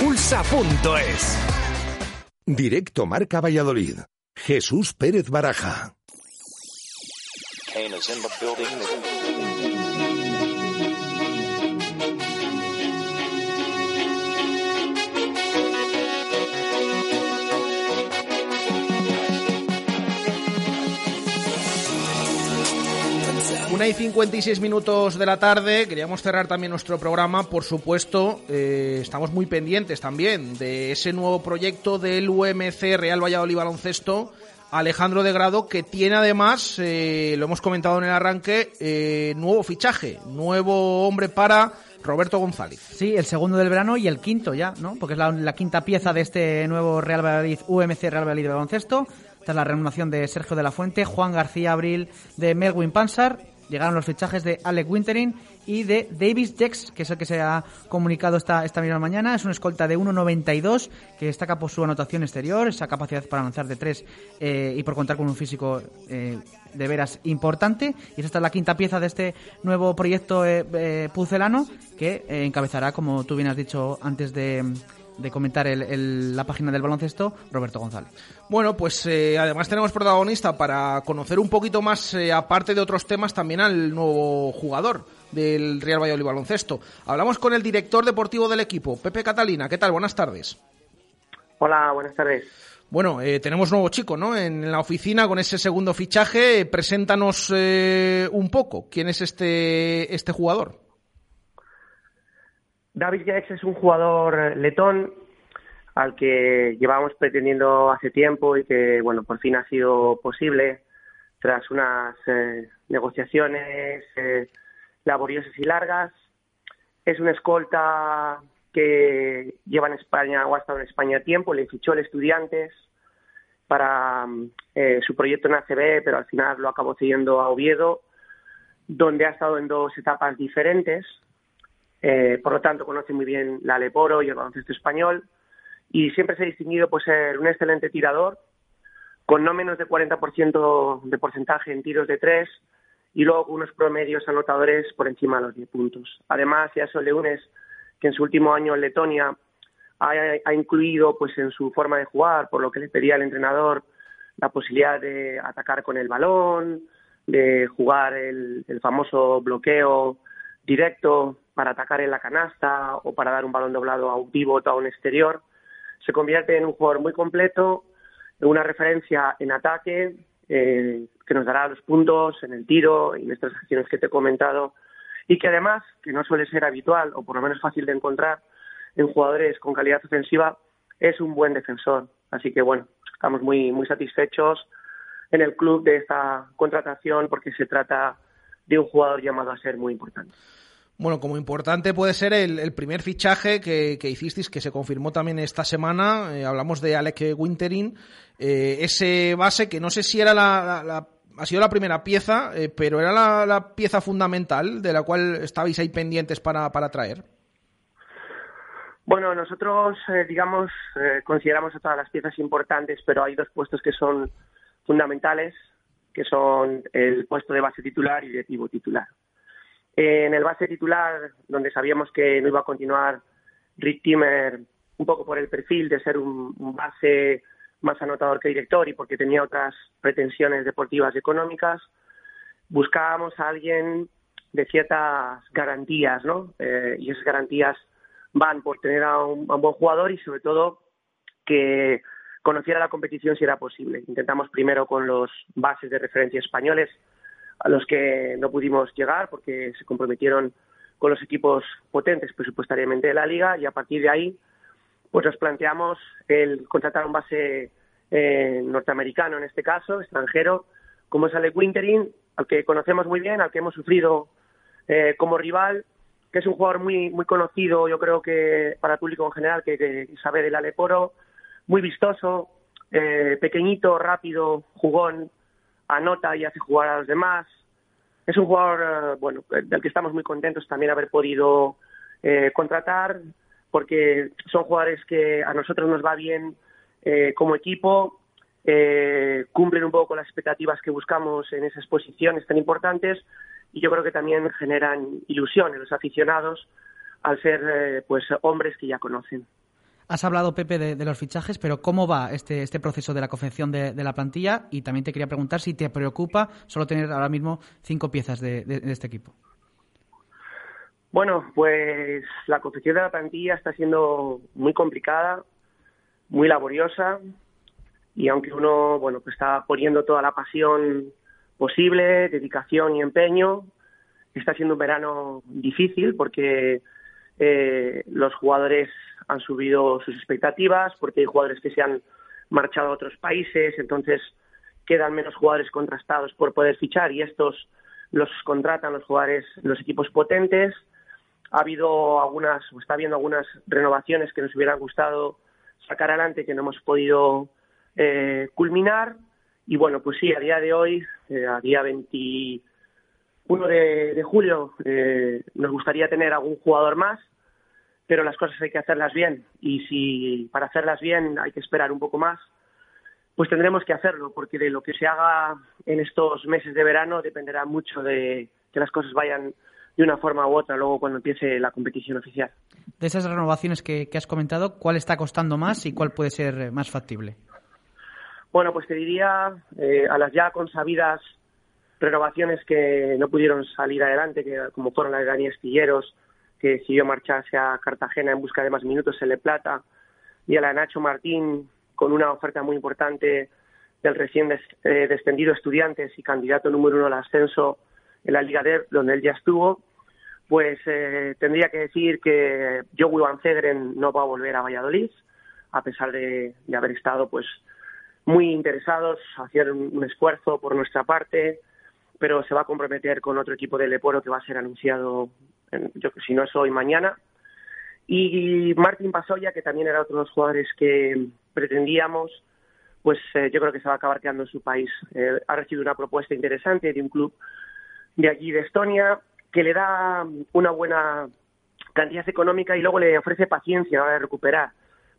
pulsa.es. Directo Marca Valladolid. Jesús Pérez Baraja. Una y 56 minutos de la tarde, queríamos cerrar también nuestro programa, por supuesto, eh, estamos muy pendientes también de ese nuevo proyecto del UMC Real Valladolid Baloncesto, Alejandro de Grado, que tiene además, eh, lo hemos comentado en el arranque, eh, nuevo fichaje, nuevo hombre para Roberto González. Sí, el segundo del verano y el quinto ya, ¿no? Porque es la, quinta pieza de este nuevo Real Valladolid, UMC Real Valladolid baloncesto. Tras la renovación de Sergio de la Fuente, Juan García Abril de Melwin Pansar llegaron los fichajes de Alec Wintering y de Davis Jex, que es el que se ha comunicado esta, esta misma mañana. Es un escolta de 1.92 que destaca por su anotación exterior, esa capacidad para lanzar de tres eh, y por contar con un físico eh, de veras importante. Y esta es la quinta pieza de este nuevo proyecto eh, pucelano que encabezará, como tú bien has dicho antes de de comentar el, la página del baloncesto, Roberto González. Bueno, pues eh, además tenemos protagonista para conocer un poquito más, eh, aparte de otros temas, también al nuevo jugador del Real Valladolid Baloncesto. Hablamos con el director deportivo del equipo, Pepe Catalina. ¿Qué tal? Buenas tardes. Hola, buenas tardes. Bueno, eh, tenemos nuevo chico, ¿no? En la oficina con ese segundo fichaje. Preséntanos un poco. ¿Quién es este, este jugador? David Jax es un jugador letón al que llevábamos pretendiendo hace tiempo y que, bueno, por fin ha sido posible tras unas eh, negociaciones eh, laboriosas y largas. Es una escolta que lleva en España o ha estado en España tiempo, le fichó el Estudiantes para eh, su proyecto en ACB, pero al final lo acabó siguiendo a Oviedo, donde ha estado en dos etapas diferentes. Eh, por lo tanto, conoce muy bien la Leporo y el baloncesto español y siempre se ha distinguido por ser un excelente tirador, con no menos de 40% de porcentaje en tiros de tres y luego unos promedios anotadores por encima de los 10 puntos. Además, ya eso le unes que en su último año en Letonia ha, incluido pues en su forma de jugar, por lo que le pedía al entrenador, la posibilidad de atacar con el balón, de jugar el famoso bloqueo directo para atacar en la canasta o para dar un balón doblado a un pívot o a un exterior, se convierte en un jugador muy completo, una referencia en ataque eh, que nos dará los puntos en el tiro y en estas acciones que te he comentado y que además, que no suele ser habitual o por lo menos fácil de encontrar en jugadores con calidad ofensiva, es un buen defensor. Así que bueno, estamos muy, muy satisfechos en el club de esta contratación porque se trata de un jugador llamado a ser muy importante. Bueno, como importante puede ser el, primer fichaje que, hicisteis, que se confirmó también esta semana. Eh, hablamos de Alec Winterin. Eh, ese base que no sé si era la, ha sido la primera pieza, eh, pero era la, pieza fundamental de la cual estabais ahí pendientes para, para traer. Bueno, nosotros, digamos, consideramos a todas las piezas importantes, pero hay dos puestos que son fundamentales que son el puesto de base titular y directivo titular. En el base titular, donde sabíamos que no iba a continuar Rick Timmer, un poco por el perfil de ser un, base más anotador que director y porque tenía otras pretensiones deportivas y económicas, buscábamos a alguien de ciertas garantías, ¿no? Eh, y esas garantías van por tener a a un, buen jugador y sobre todo que conociera la competición si era posible. Intentamos primero con los bases de referencia españoles, a los que no pudimos llegar porque se comprometieron con los equipos potentes presupuestariamente de la liga y a partir de ahí pues nos planteamos el contratar un base eh, norteamericano en este caso, extranjero, como es Alec Wintering, al que conocemos muy bien, al que hemos sufrido eh, como rival, que es un jugador muy muy conocido, yo creo que para el público en general, que, que sabe del Aleporo, muy vistoso, eh, pequeñito, rápido, jugón, anota y hace jugar a los demás. Es un jugador, eh, bueno, del que estamos muy contentos también haber podido eh, contratar, porque son jugadores que a nosotros nos va bien eh, como equipo, eh, cumplen un poco con las expectativas que buscamos en esas posiciones tan importantes y yo creo que también generan ilusión en los aficionados al ser eh, pues hombres que ya conocen. Has hablado, Pepe, de, los fichajes, pero ¿cómo va este, este proceso de la confección de, la plantilla? Y también te quería preguntar si te preocupa solo tener ahora mismo cinco piezas de, este equipo. Bueno, pues la confección de la plantilla está siendo muy complicada, muy laboriosa, y aunque uno, bueno, pues está poniendo toda la pasión posible, dedicación y empeño, está siendo un verano difícil porque eh, los jugadores han subido sus expectativas porque hay jugadores que se han marchado a otros países, entonces quedan menos jugadores contrastados por poder fichar y estos los contratan los jugadores, los equipos potentes. Ha habido algunas, o está habiendo algunas renovaciones que nos hubieran gustado sacar adelante que no hemos podido eh, culminar. Y bueno, pues sí, a día de hoy, eh, a día 21 de, de julio, eh, nos gustaría tener algún jugador más pero las cosas hay que hacerlas bien y si para hacerlas bien hay que esperar un poco más, pues tendremos que hacerlo, porque de lo que se haga en estos meses de verano dependerá mucho de que las cosas vayan de una forma u otra luego cuando empiece la competición oficial. De esas renovaciones que, has comentado, ¿cuál está costando más y cuál puede ser más factible? Bueno, pues te diría eh, a las ya consabidas renovaciones que no pudieron salir adelante, que como fueron las de Dani Estilleros, que siguió marcharse a Cartagena en busca de más minutos en Le Plata, y a la Nacho Martín con una oferta muy importante del recién eh, descendido Estudiantes y candidato número uno al ascenso en la Liga DER, donde él ya estuvo, pues eh, tendría que decir que Joey Van Cedren no va a volver a Valladolid, a pesar de, haber estado pues muy interesados, hacer un, un, esfuerzo por nuestra parte, pero se va a comprometer con otro equipo de Leporo que va a ser anunciado yo si no es hoy, mañana. Y Martín Pasoya, que también era otro de los jugadores que pretendíamos, pues eh, yo creo que se va a acabar quedando en su país. Eh, ha recibido una propuesta interesante de un club de allí, de Estonia, que le da una buena cantidad económica y luego le ofrece paciencia a recuperar.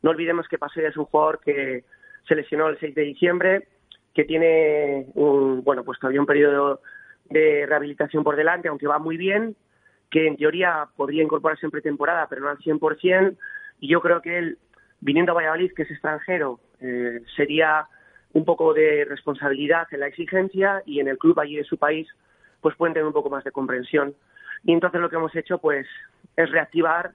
No olvidemos que Pasoya es un jugador que se lesionó el 6 de diciembre, que tiene un, bueno, pues todavía un periodo de rehabilitación por delante, aunque va muy bien, que en teoría podría incorporarse en pretemporada, pero no al 100%, y yo creo que él, viniendo a Valladolid, que es extranjero, eh, sería un poco de responsabilidad en la exigencia y en el club allí de su país, pues pueden tener un poco más de comprensión. Y entonces lo que hemos hecho, pues, es reactivar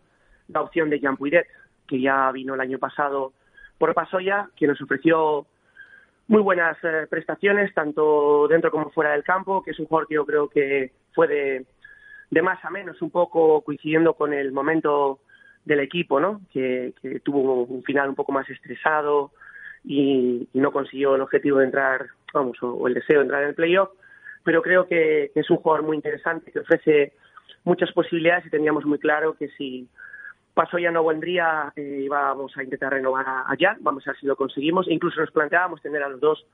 la opción de Jean Puidet, que ya vino el año pasado por Pasoya, que nos ofreció muy buenas eh, prestaciones, tanto dentro como fuera del campo, que es un jugador que yo creo que fue de, de más a menos, un poco coincidiendo con el momento del equipo, ¿no? Que, tuvo un final un poco más estresado y, no consiguió el objetivo de entrar, vamos, o, el deseo de entrar en el playoff, pero creo que, es un jugador muy interesante, que ofrece muchas posibilidades y teníamos muy claro que si pasó ya no vendría, eh, íbamos a intentar renovar allá, vamos a ver si lo conseguimos, e incluso nos planteábamos tener a los dos,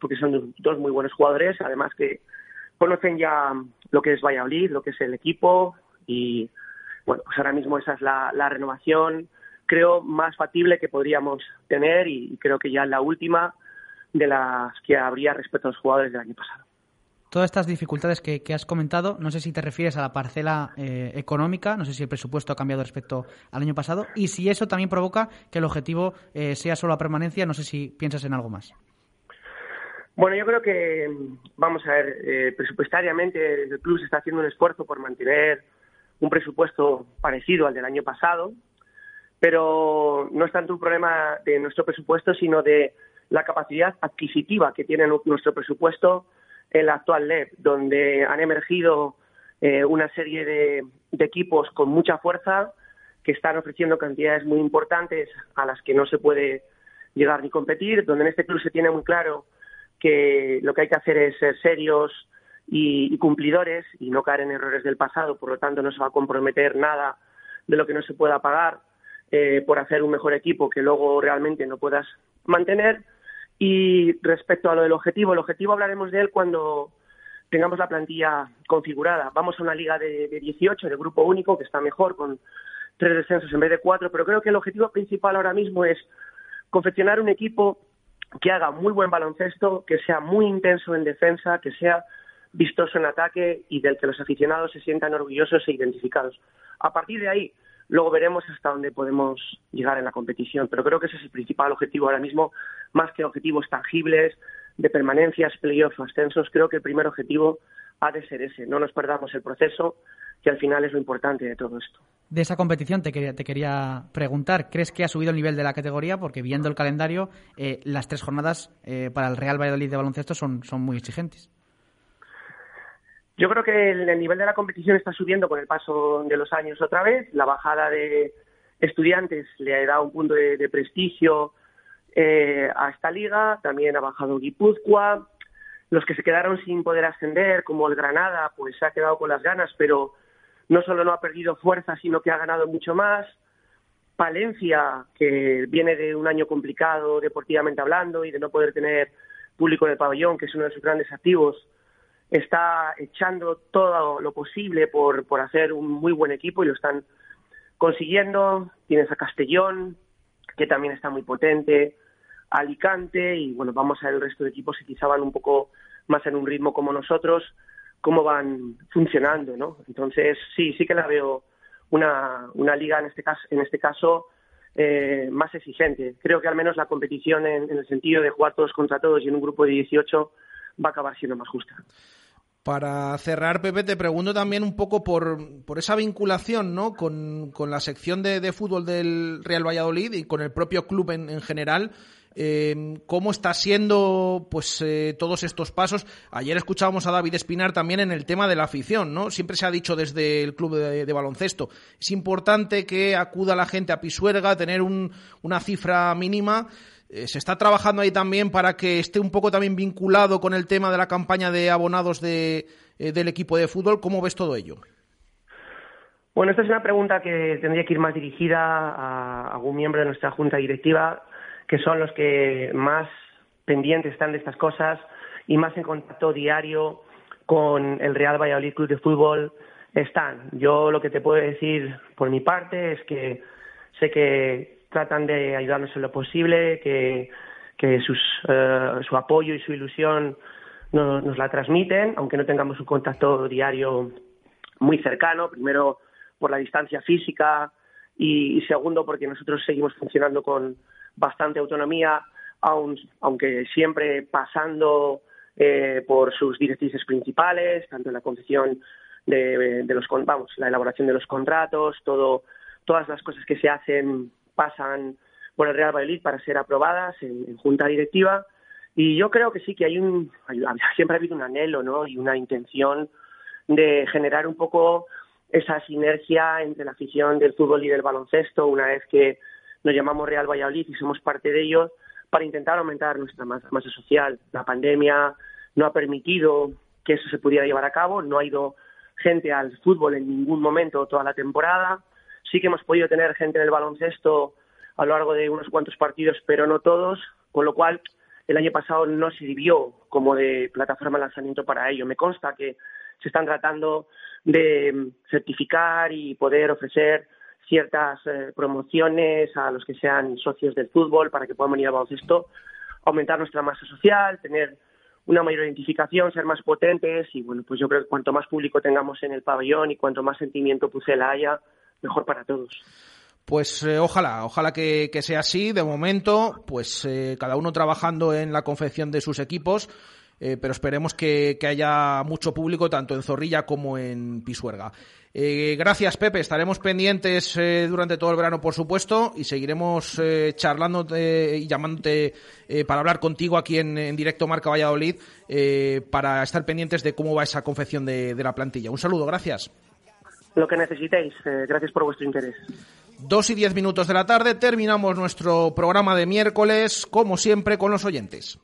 porque son dos muy buenos jugadores, además que conocen ya lo que es Valladolid, lo que es el equipo y bueno, pues ahora mismo esa es la, renovación creo más factible que podríamos tener y, creo que ya en la última de las que habría respecto a los jugadores del año pasado. Todas estas dificultades que, has comentado, no sé si te refieres a la parcela eh, económica, no sé si el presupuesto ha cambiado respecto al año pasado, y si eso también provoca que el objetivo eh, sea solo la permanencia, no sé si piensas en algo más. Bueno, yo creo que, vamos a ver, eh, presupuestariamente el club está haciendo un esfuerzo por mantener un presupuesto parecido al del año pasado, pero no es tanto un problema de nuestro presupuesto, sino de la capacidad adquisitiva que tiene nuestro presupuesto en la actual LEP, donde han emergido eh, una serie de, equipos con mucha fuerza que están ofreciendo cantidades muy importantes a las que no se puede llegar ni competir, donde en este club se tiene muy claro que lo que hay que hacer es ser serios y, cumplidores y no caer en errores del pasado, por lo tanto no se va a comprometer nada de lo que no se pueda pagar eh, por hacer un mejor equipo que luego realmente no puedas mantener y respecto a lo del objetivo, el objetivo hablaremos de él cuando tengamos la plantilla configurada. Vamos a una liga de, de 18, de grupo único, que está mejor, con tres descensos en vez de cuatro, pero creo que el objetivo principal ahora mismo es confeccionar un equipo que haga muy buen baloncesto, que sea muy intenso en defensa, que sea vistoso en ataque y del que los aficionados se sientan orgullosos e identificados. A partir de ahí, Luego veremos hasta dónde podemos llegar en la competición, pero creo que ese es el principal objetivo ahora mismo, más que objetivos tangibles de permanencias, playoffs ascensos. Creo que el primer objetivo ha de ser ese. No nos perdamos el proceso, que al final es lo importante de todo esto. De esa competición te quería, te quería preguntar, ¿crees que ha subido el nivel de la categoría? Porque viendo el calendario, eh, las tres jornadas eh, para el Real Valladolid de baloncesto son, son muy exigentes. Yo creo que el, nivel de la competición está subiendo con el paso de los años otra vez. La bajada de estudiantes le ha dado un punto de, prestigio eh, a esta liga. También ha bajado Guipúzcoa. Los que se quedaron sin poder ascender, como el Granada, pues se ha quedado con las ganas, pero no solo no ha perdido fuerza, sino que ha ganado mucho más. Palencia, que viene de un año complicado deportivamente hablando y de no poder tener público en el pabellón, que es uno de sus grandes activos, está echando todo lo posible por, por hacer un muy buen equipo y lo están consiguiendo. Tienes a Castellón, que también está muy potente, Alicante y bueno, vamos a ver el resto de equipos que quizá van un poco más en un ritmo como nosotros, cómo van funcionando, ¿no? Entonces, sí, sí que la veo una, una liga en este caso, en este caso eh, más exigente. Creo que al menos la competición en, en el sentido de jugar todos contra todos y en un grupo de 18 va a acabar siendo más justa. Para cerrar, Pepe, te pregunto también un poco por, por esa vinculación ¿no? con, la sección de, fútbol del Real Valladolid y con el propio club en, general. Eh, cómo está siendo pues eh, todos estos pasos. Ayer escuchábamos a David Espinar también en el tema de la afición, ¿no? Siempre se ha dicho desde el club de, baloncesto, es importante que acuda la gente a Pisuerga, tener una cifra mínima. Eh, ¿Se está trabajando ahí también para que esté un poco también vinculado con el tema de la campaña de abonados de, eh, del equipo de fútbol? ¿Cómo ves todo ello? Bueno, esta es una pregunta que tendría que ir más dirigida a algún miembro de nuestra junta directiva, que son los que más pendientes están de estas cosas y más en contacto diario con el Real Valladolid Club de Fútbol están. Yo lo que te puedo decir por mi parte es que sé que tratan de ayudarnos en lo posible, que, que sus, eh, su apoyo y su ilusión nos, la transmiten, aunque no tengamos un contacto diario muy cercano, primero por la distancia física y, segundo porque nosotros seguimos funcionando con bastante autonomía, aunque siempre pasando eh, por sus directrices principales, tanto en la concesión de, de, los vamos, la elaboración de los contratos, todo, todas las cosas que se hacen pasan por el Real Valladolid para ser aprobadas en, junta directiva. Y yo creo que sí que hay un siempre ha habido un anhelo no y una intención de generar un poco esa sinergia entre la afición del fútbol y del baloncesto una vez que nos llamamos Real Valladolid y somos parte de ellos para intentar aumentar nuestra masa, social la pandemia no ha permitido que eso se pudiera llevar a cabo no ha ido gente al fútbol en ningún momento toda la temporada Sí que hemos podido tener gente en el baloncesto a lo largo de unos cuantos partidos, pero no todos, con lo cual el año pasado no sirvió como de plataforma de lanzamiento para ello. Me consta que se están tratando de certificar y poder ofrecer ciertas eh, promociones a los que sean socios del fútbol para que puedan venir al baloncesto, aumentar nuestra masa social, tener una mayor identificación, ser más potentes y bueno, pues yo creo que cuanto más público tengamos en el pabellón y cuanto más sentimiento Pucela haya, mejor para todos. Pues eh, ojalá, ojalá que, sea así. De momento, pues eh, cada uno trabajando en la confección de sus equipos, eh, pero esperemos que, haya mucho público tanto en Zorrilla como en Pisuerga. gracias, Pepe. Estaremos pendientes durante todo el verano, por supuesto, y seguiremos charlando y llamándote para hablar contigo aquí en, directo Marca Valladolid para estar pendientes de cómo va esa confección de, de la plantilla. Un saludo, gracias. Lo que necesitéis. gracias por vuestro interés. Dos y diez minutos de la tarde terminamos nuestro programa de miércoles, como siempre, con los oyentes.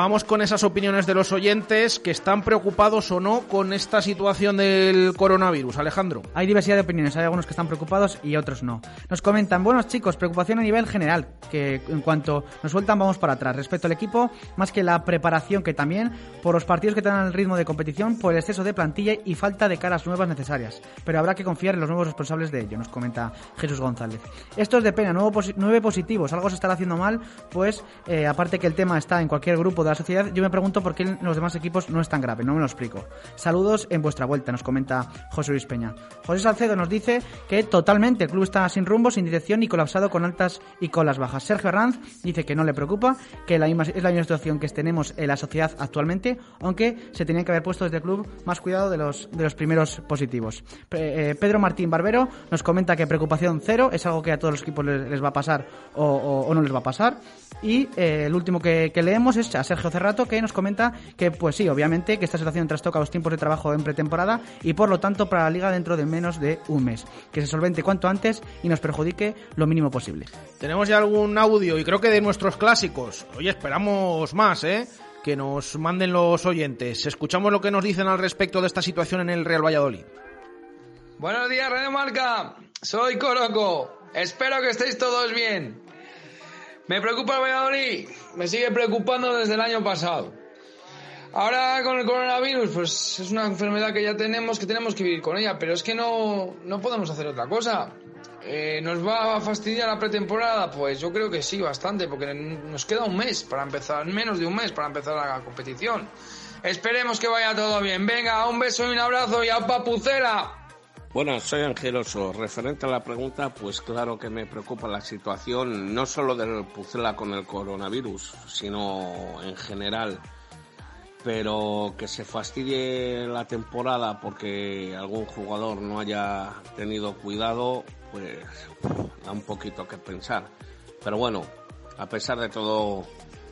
Vamos con esas opiniones de los oyentes que están preocupados o no con esta situación del coronavirus. Alejandro. Hay diversidad de opiniones, hay algunos que están preocupados y otros no. Nos comentan, buenos chicos, preocupación a nivel general, que en cuanto nos sueltan vamos para atrás. Respecto al equipo, más que la preparación que también, por los partidos que tengan el ritmo de competición, por el exceso de plantilla y falta de caras nuevas necesarias. Pero habrá que confiar en los nuevos responsables de ello, nos comenta Jesús González. Esto es de pena, nueve positivos, algo se estará haciendo mal, pues eh, aparte que el tema está en cualquier grupo, grupo de la sociedad, yo me pregunto por qué en los demás equipos no es tan grave, no me lo explico. Saludos en vuestra vuelta, nos comenta José Luis Peña. José Salcedo nos dice que totalmente el club está sin rumbo, sin dirección y colapsado con altas y con las bajas. Sergio Arranz dice que no le preocupa, que la misma, es la misma situación que tenemos en la sociedad actualmente, aunque se tenían que haber puesto desde el club más cuidado de los, de los primeros positivos. Eh, Pedro Martín Barbero nos comenta que preocupación cero es algo que a todos los equipos les, va a pasar o, no les va a pasar. Y eh, el último que, que leemos es a Sergio Cerrato, que nos comenta que, pues sí, obviamente, que esta situación trastoca los tiempos de trabajo en pretemporada y por lo tanto para la liga dentro de menos de un mes. Que se solvente cuanto antes y nos perjudique lo mínimo posible. Tenemos ya algún audio y creo que de nuestros clásicos. Oye, esperamos más, ¿eh? Que nos manden los oyentes. Escuchamos lo que nos dicen al respecto de esta situación en el Real Valladolid. Buenos días, Radio Marca. Soy Coroco. Espero que estéis todos bien. Me preocupa el Valladolid, me sigue preocupando desde el año pasado. Ahora con el coronavirus, pues es una enfermedad que ya tenemos, que tenemos que vivir con ella, pero es que no, no podemos hacer otra cosa. Eh, ¿Nos va a fastidiar la pretemporada? Pues yo creo que sí, bastante, porque nos queda un mes para empezar, menos de un mes para empezar la competición. Esperemos que vaya todo bien. Venga, un beso y un abrazo y a papucera. Bueno, soy Angeloso. Referente a la pregunta, pues claro que me preocupa la situación no solo del Pucela con el coronavirus, sino en general. Pero que se fastidie la temporada porque algún jugador no haya tenido cuidado, pues da un poquito que pensar. Pero bueno, a pesar de todo,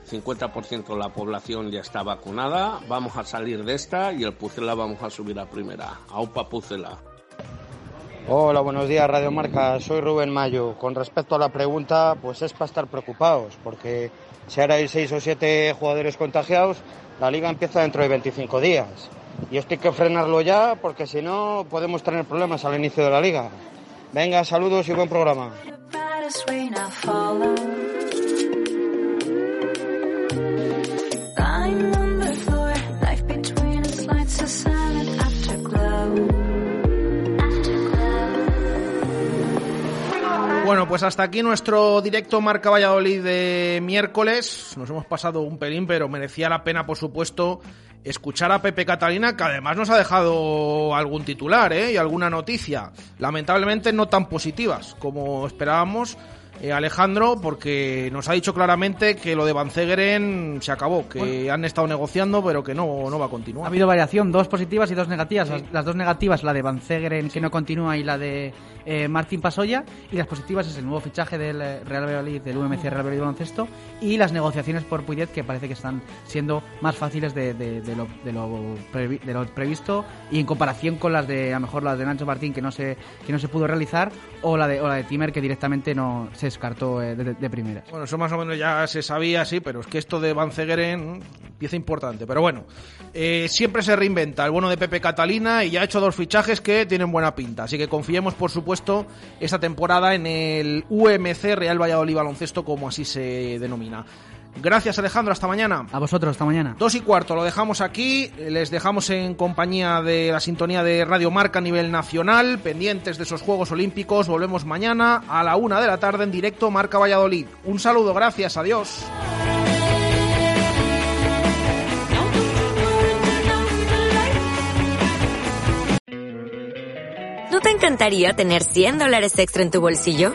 50% de la población ya está vacunada. Vamos a salir de esta y el Pucela vamos a subir a primera. Aupa Pucela. Hola, buenos días Radio Marca, soy Rubén Mayo. Con respecto a la pregunta, pues es para estar preocupados, porque si ahora hay seis o siete jugadores contagiados, la liga empieza dentro de 25 días. Y esto hay que frenarlo ya, porque si no podemos tener problemas al inicio de la liga. Venga, saludos y buen programa. Bueno, pues hasta aquí nuestro directo Marca Valladolid de miércoles. Nos hemos pasado un pelín, pero merecía la pena, por supuesto, escuchar a Pepe Catalina, que además nos ha dejado algún titular ¿eh? y alguna noticia. Lamentablemente no tan positivas como esperábamos. Eh, Alejandro, porque nos ha dicho claramente que lo de Van Zegeren se acabó, que han estado negociando, pero que no, no va a continuar. Ha habido variación, dos positivas y dos negativas. Las, las dos negativas, la de Van Zegeren, que no continúa, y la de eh, Martín Pasoya. Y las positivas es el nuevo fichaje del eh, Real Valladolid, del UMC Real Valladolid Baloncesto, y las negociaciones por Puidet, que parece que están siendo más fáciles de, de- de lo, de, lo previ- de lo previsto, y en comparación con las de, a lo mejor las de Nacho Martín, que no se, que no se pudo realizar, o la de, o la de Timer, que directamente no se descartó eh, de, de primera. Bueno, eso más o menos ya se sabía, sí, pero es que esto de Van Zegeren, pieza importante. Pero bueno, eh, siempre se reinventa el bueno de Pepe Catalina y ya ha hecho dos fichajes que tienen buena pinta. Así que confiemos, por supuesto, esta temporada en el UMC Real Valladolid Baloncesto, como así se denomina. Gracias, Alejandro. Hasta mañana. A vosotros, hasta mañana. Dos y cuarto, lo dejamos aquí. Les dejamos en compañía de la sintonía de Radio Marca a nivel nacional, pendientes de esos Juegos Olímpicos. Volvemos mañana a la una de la tarde en directo Marca Valladolid. Un saludo, gracias, adiós. ¿No te encantaría tener 100 dólares extra en tu bolsillo?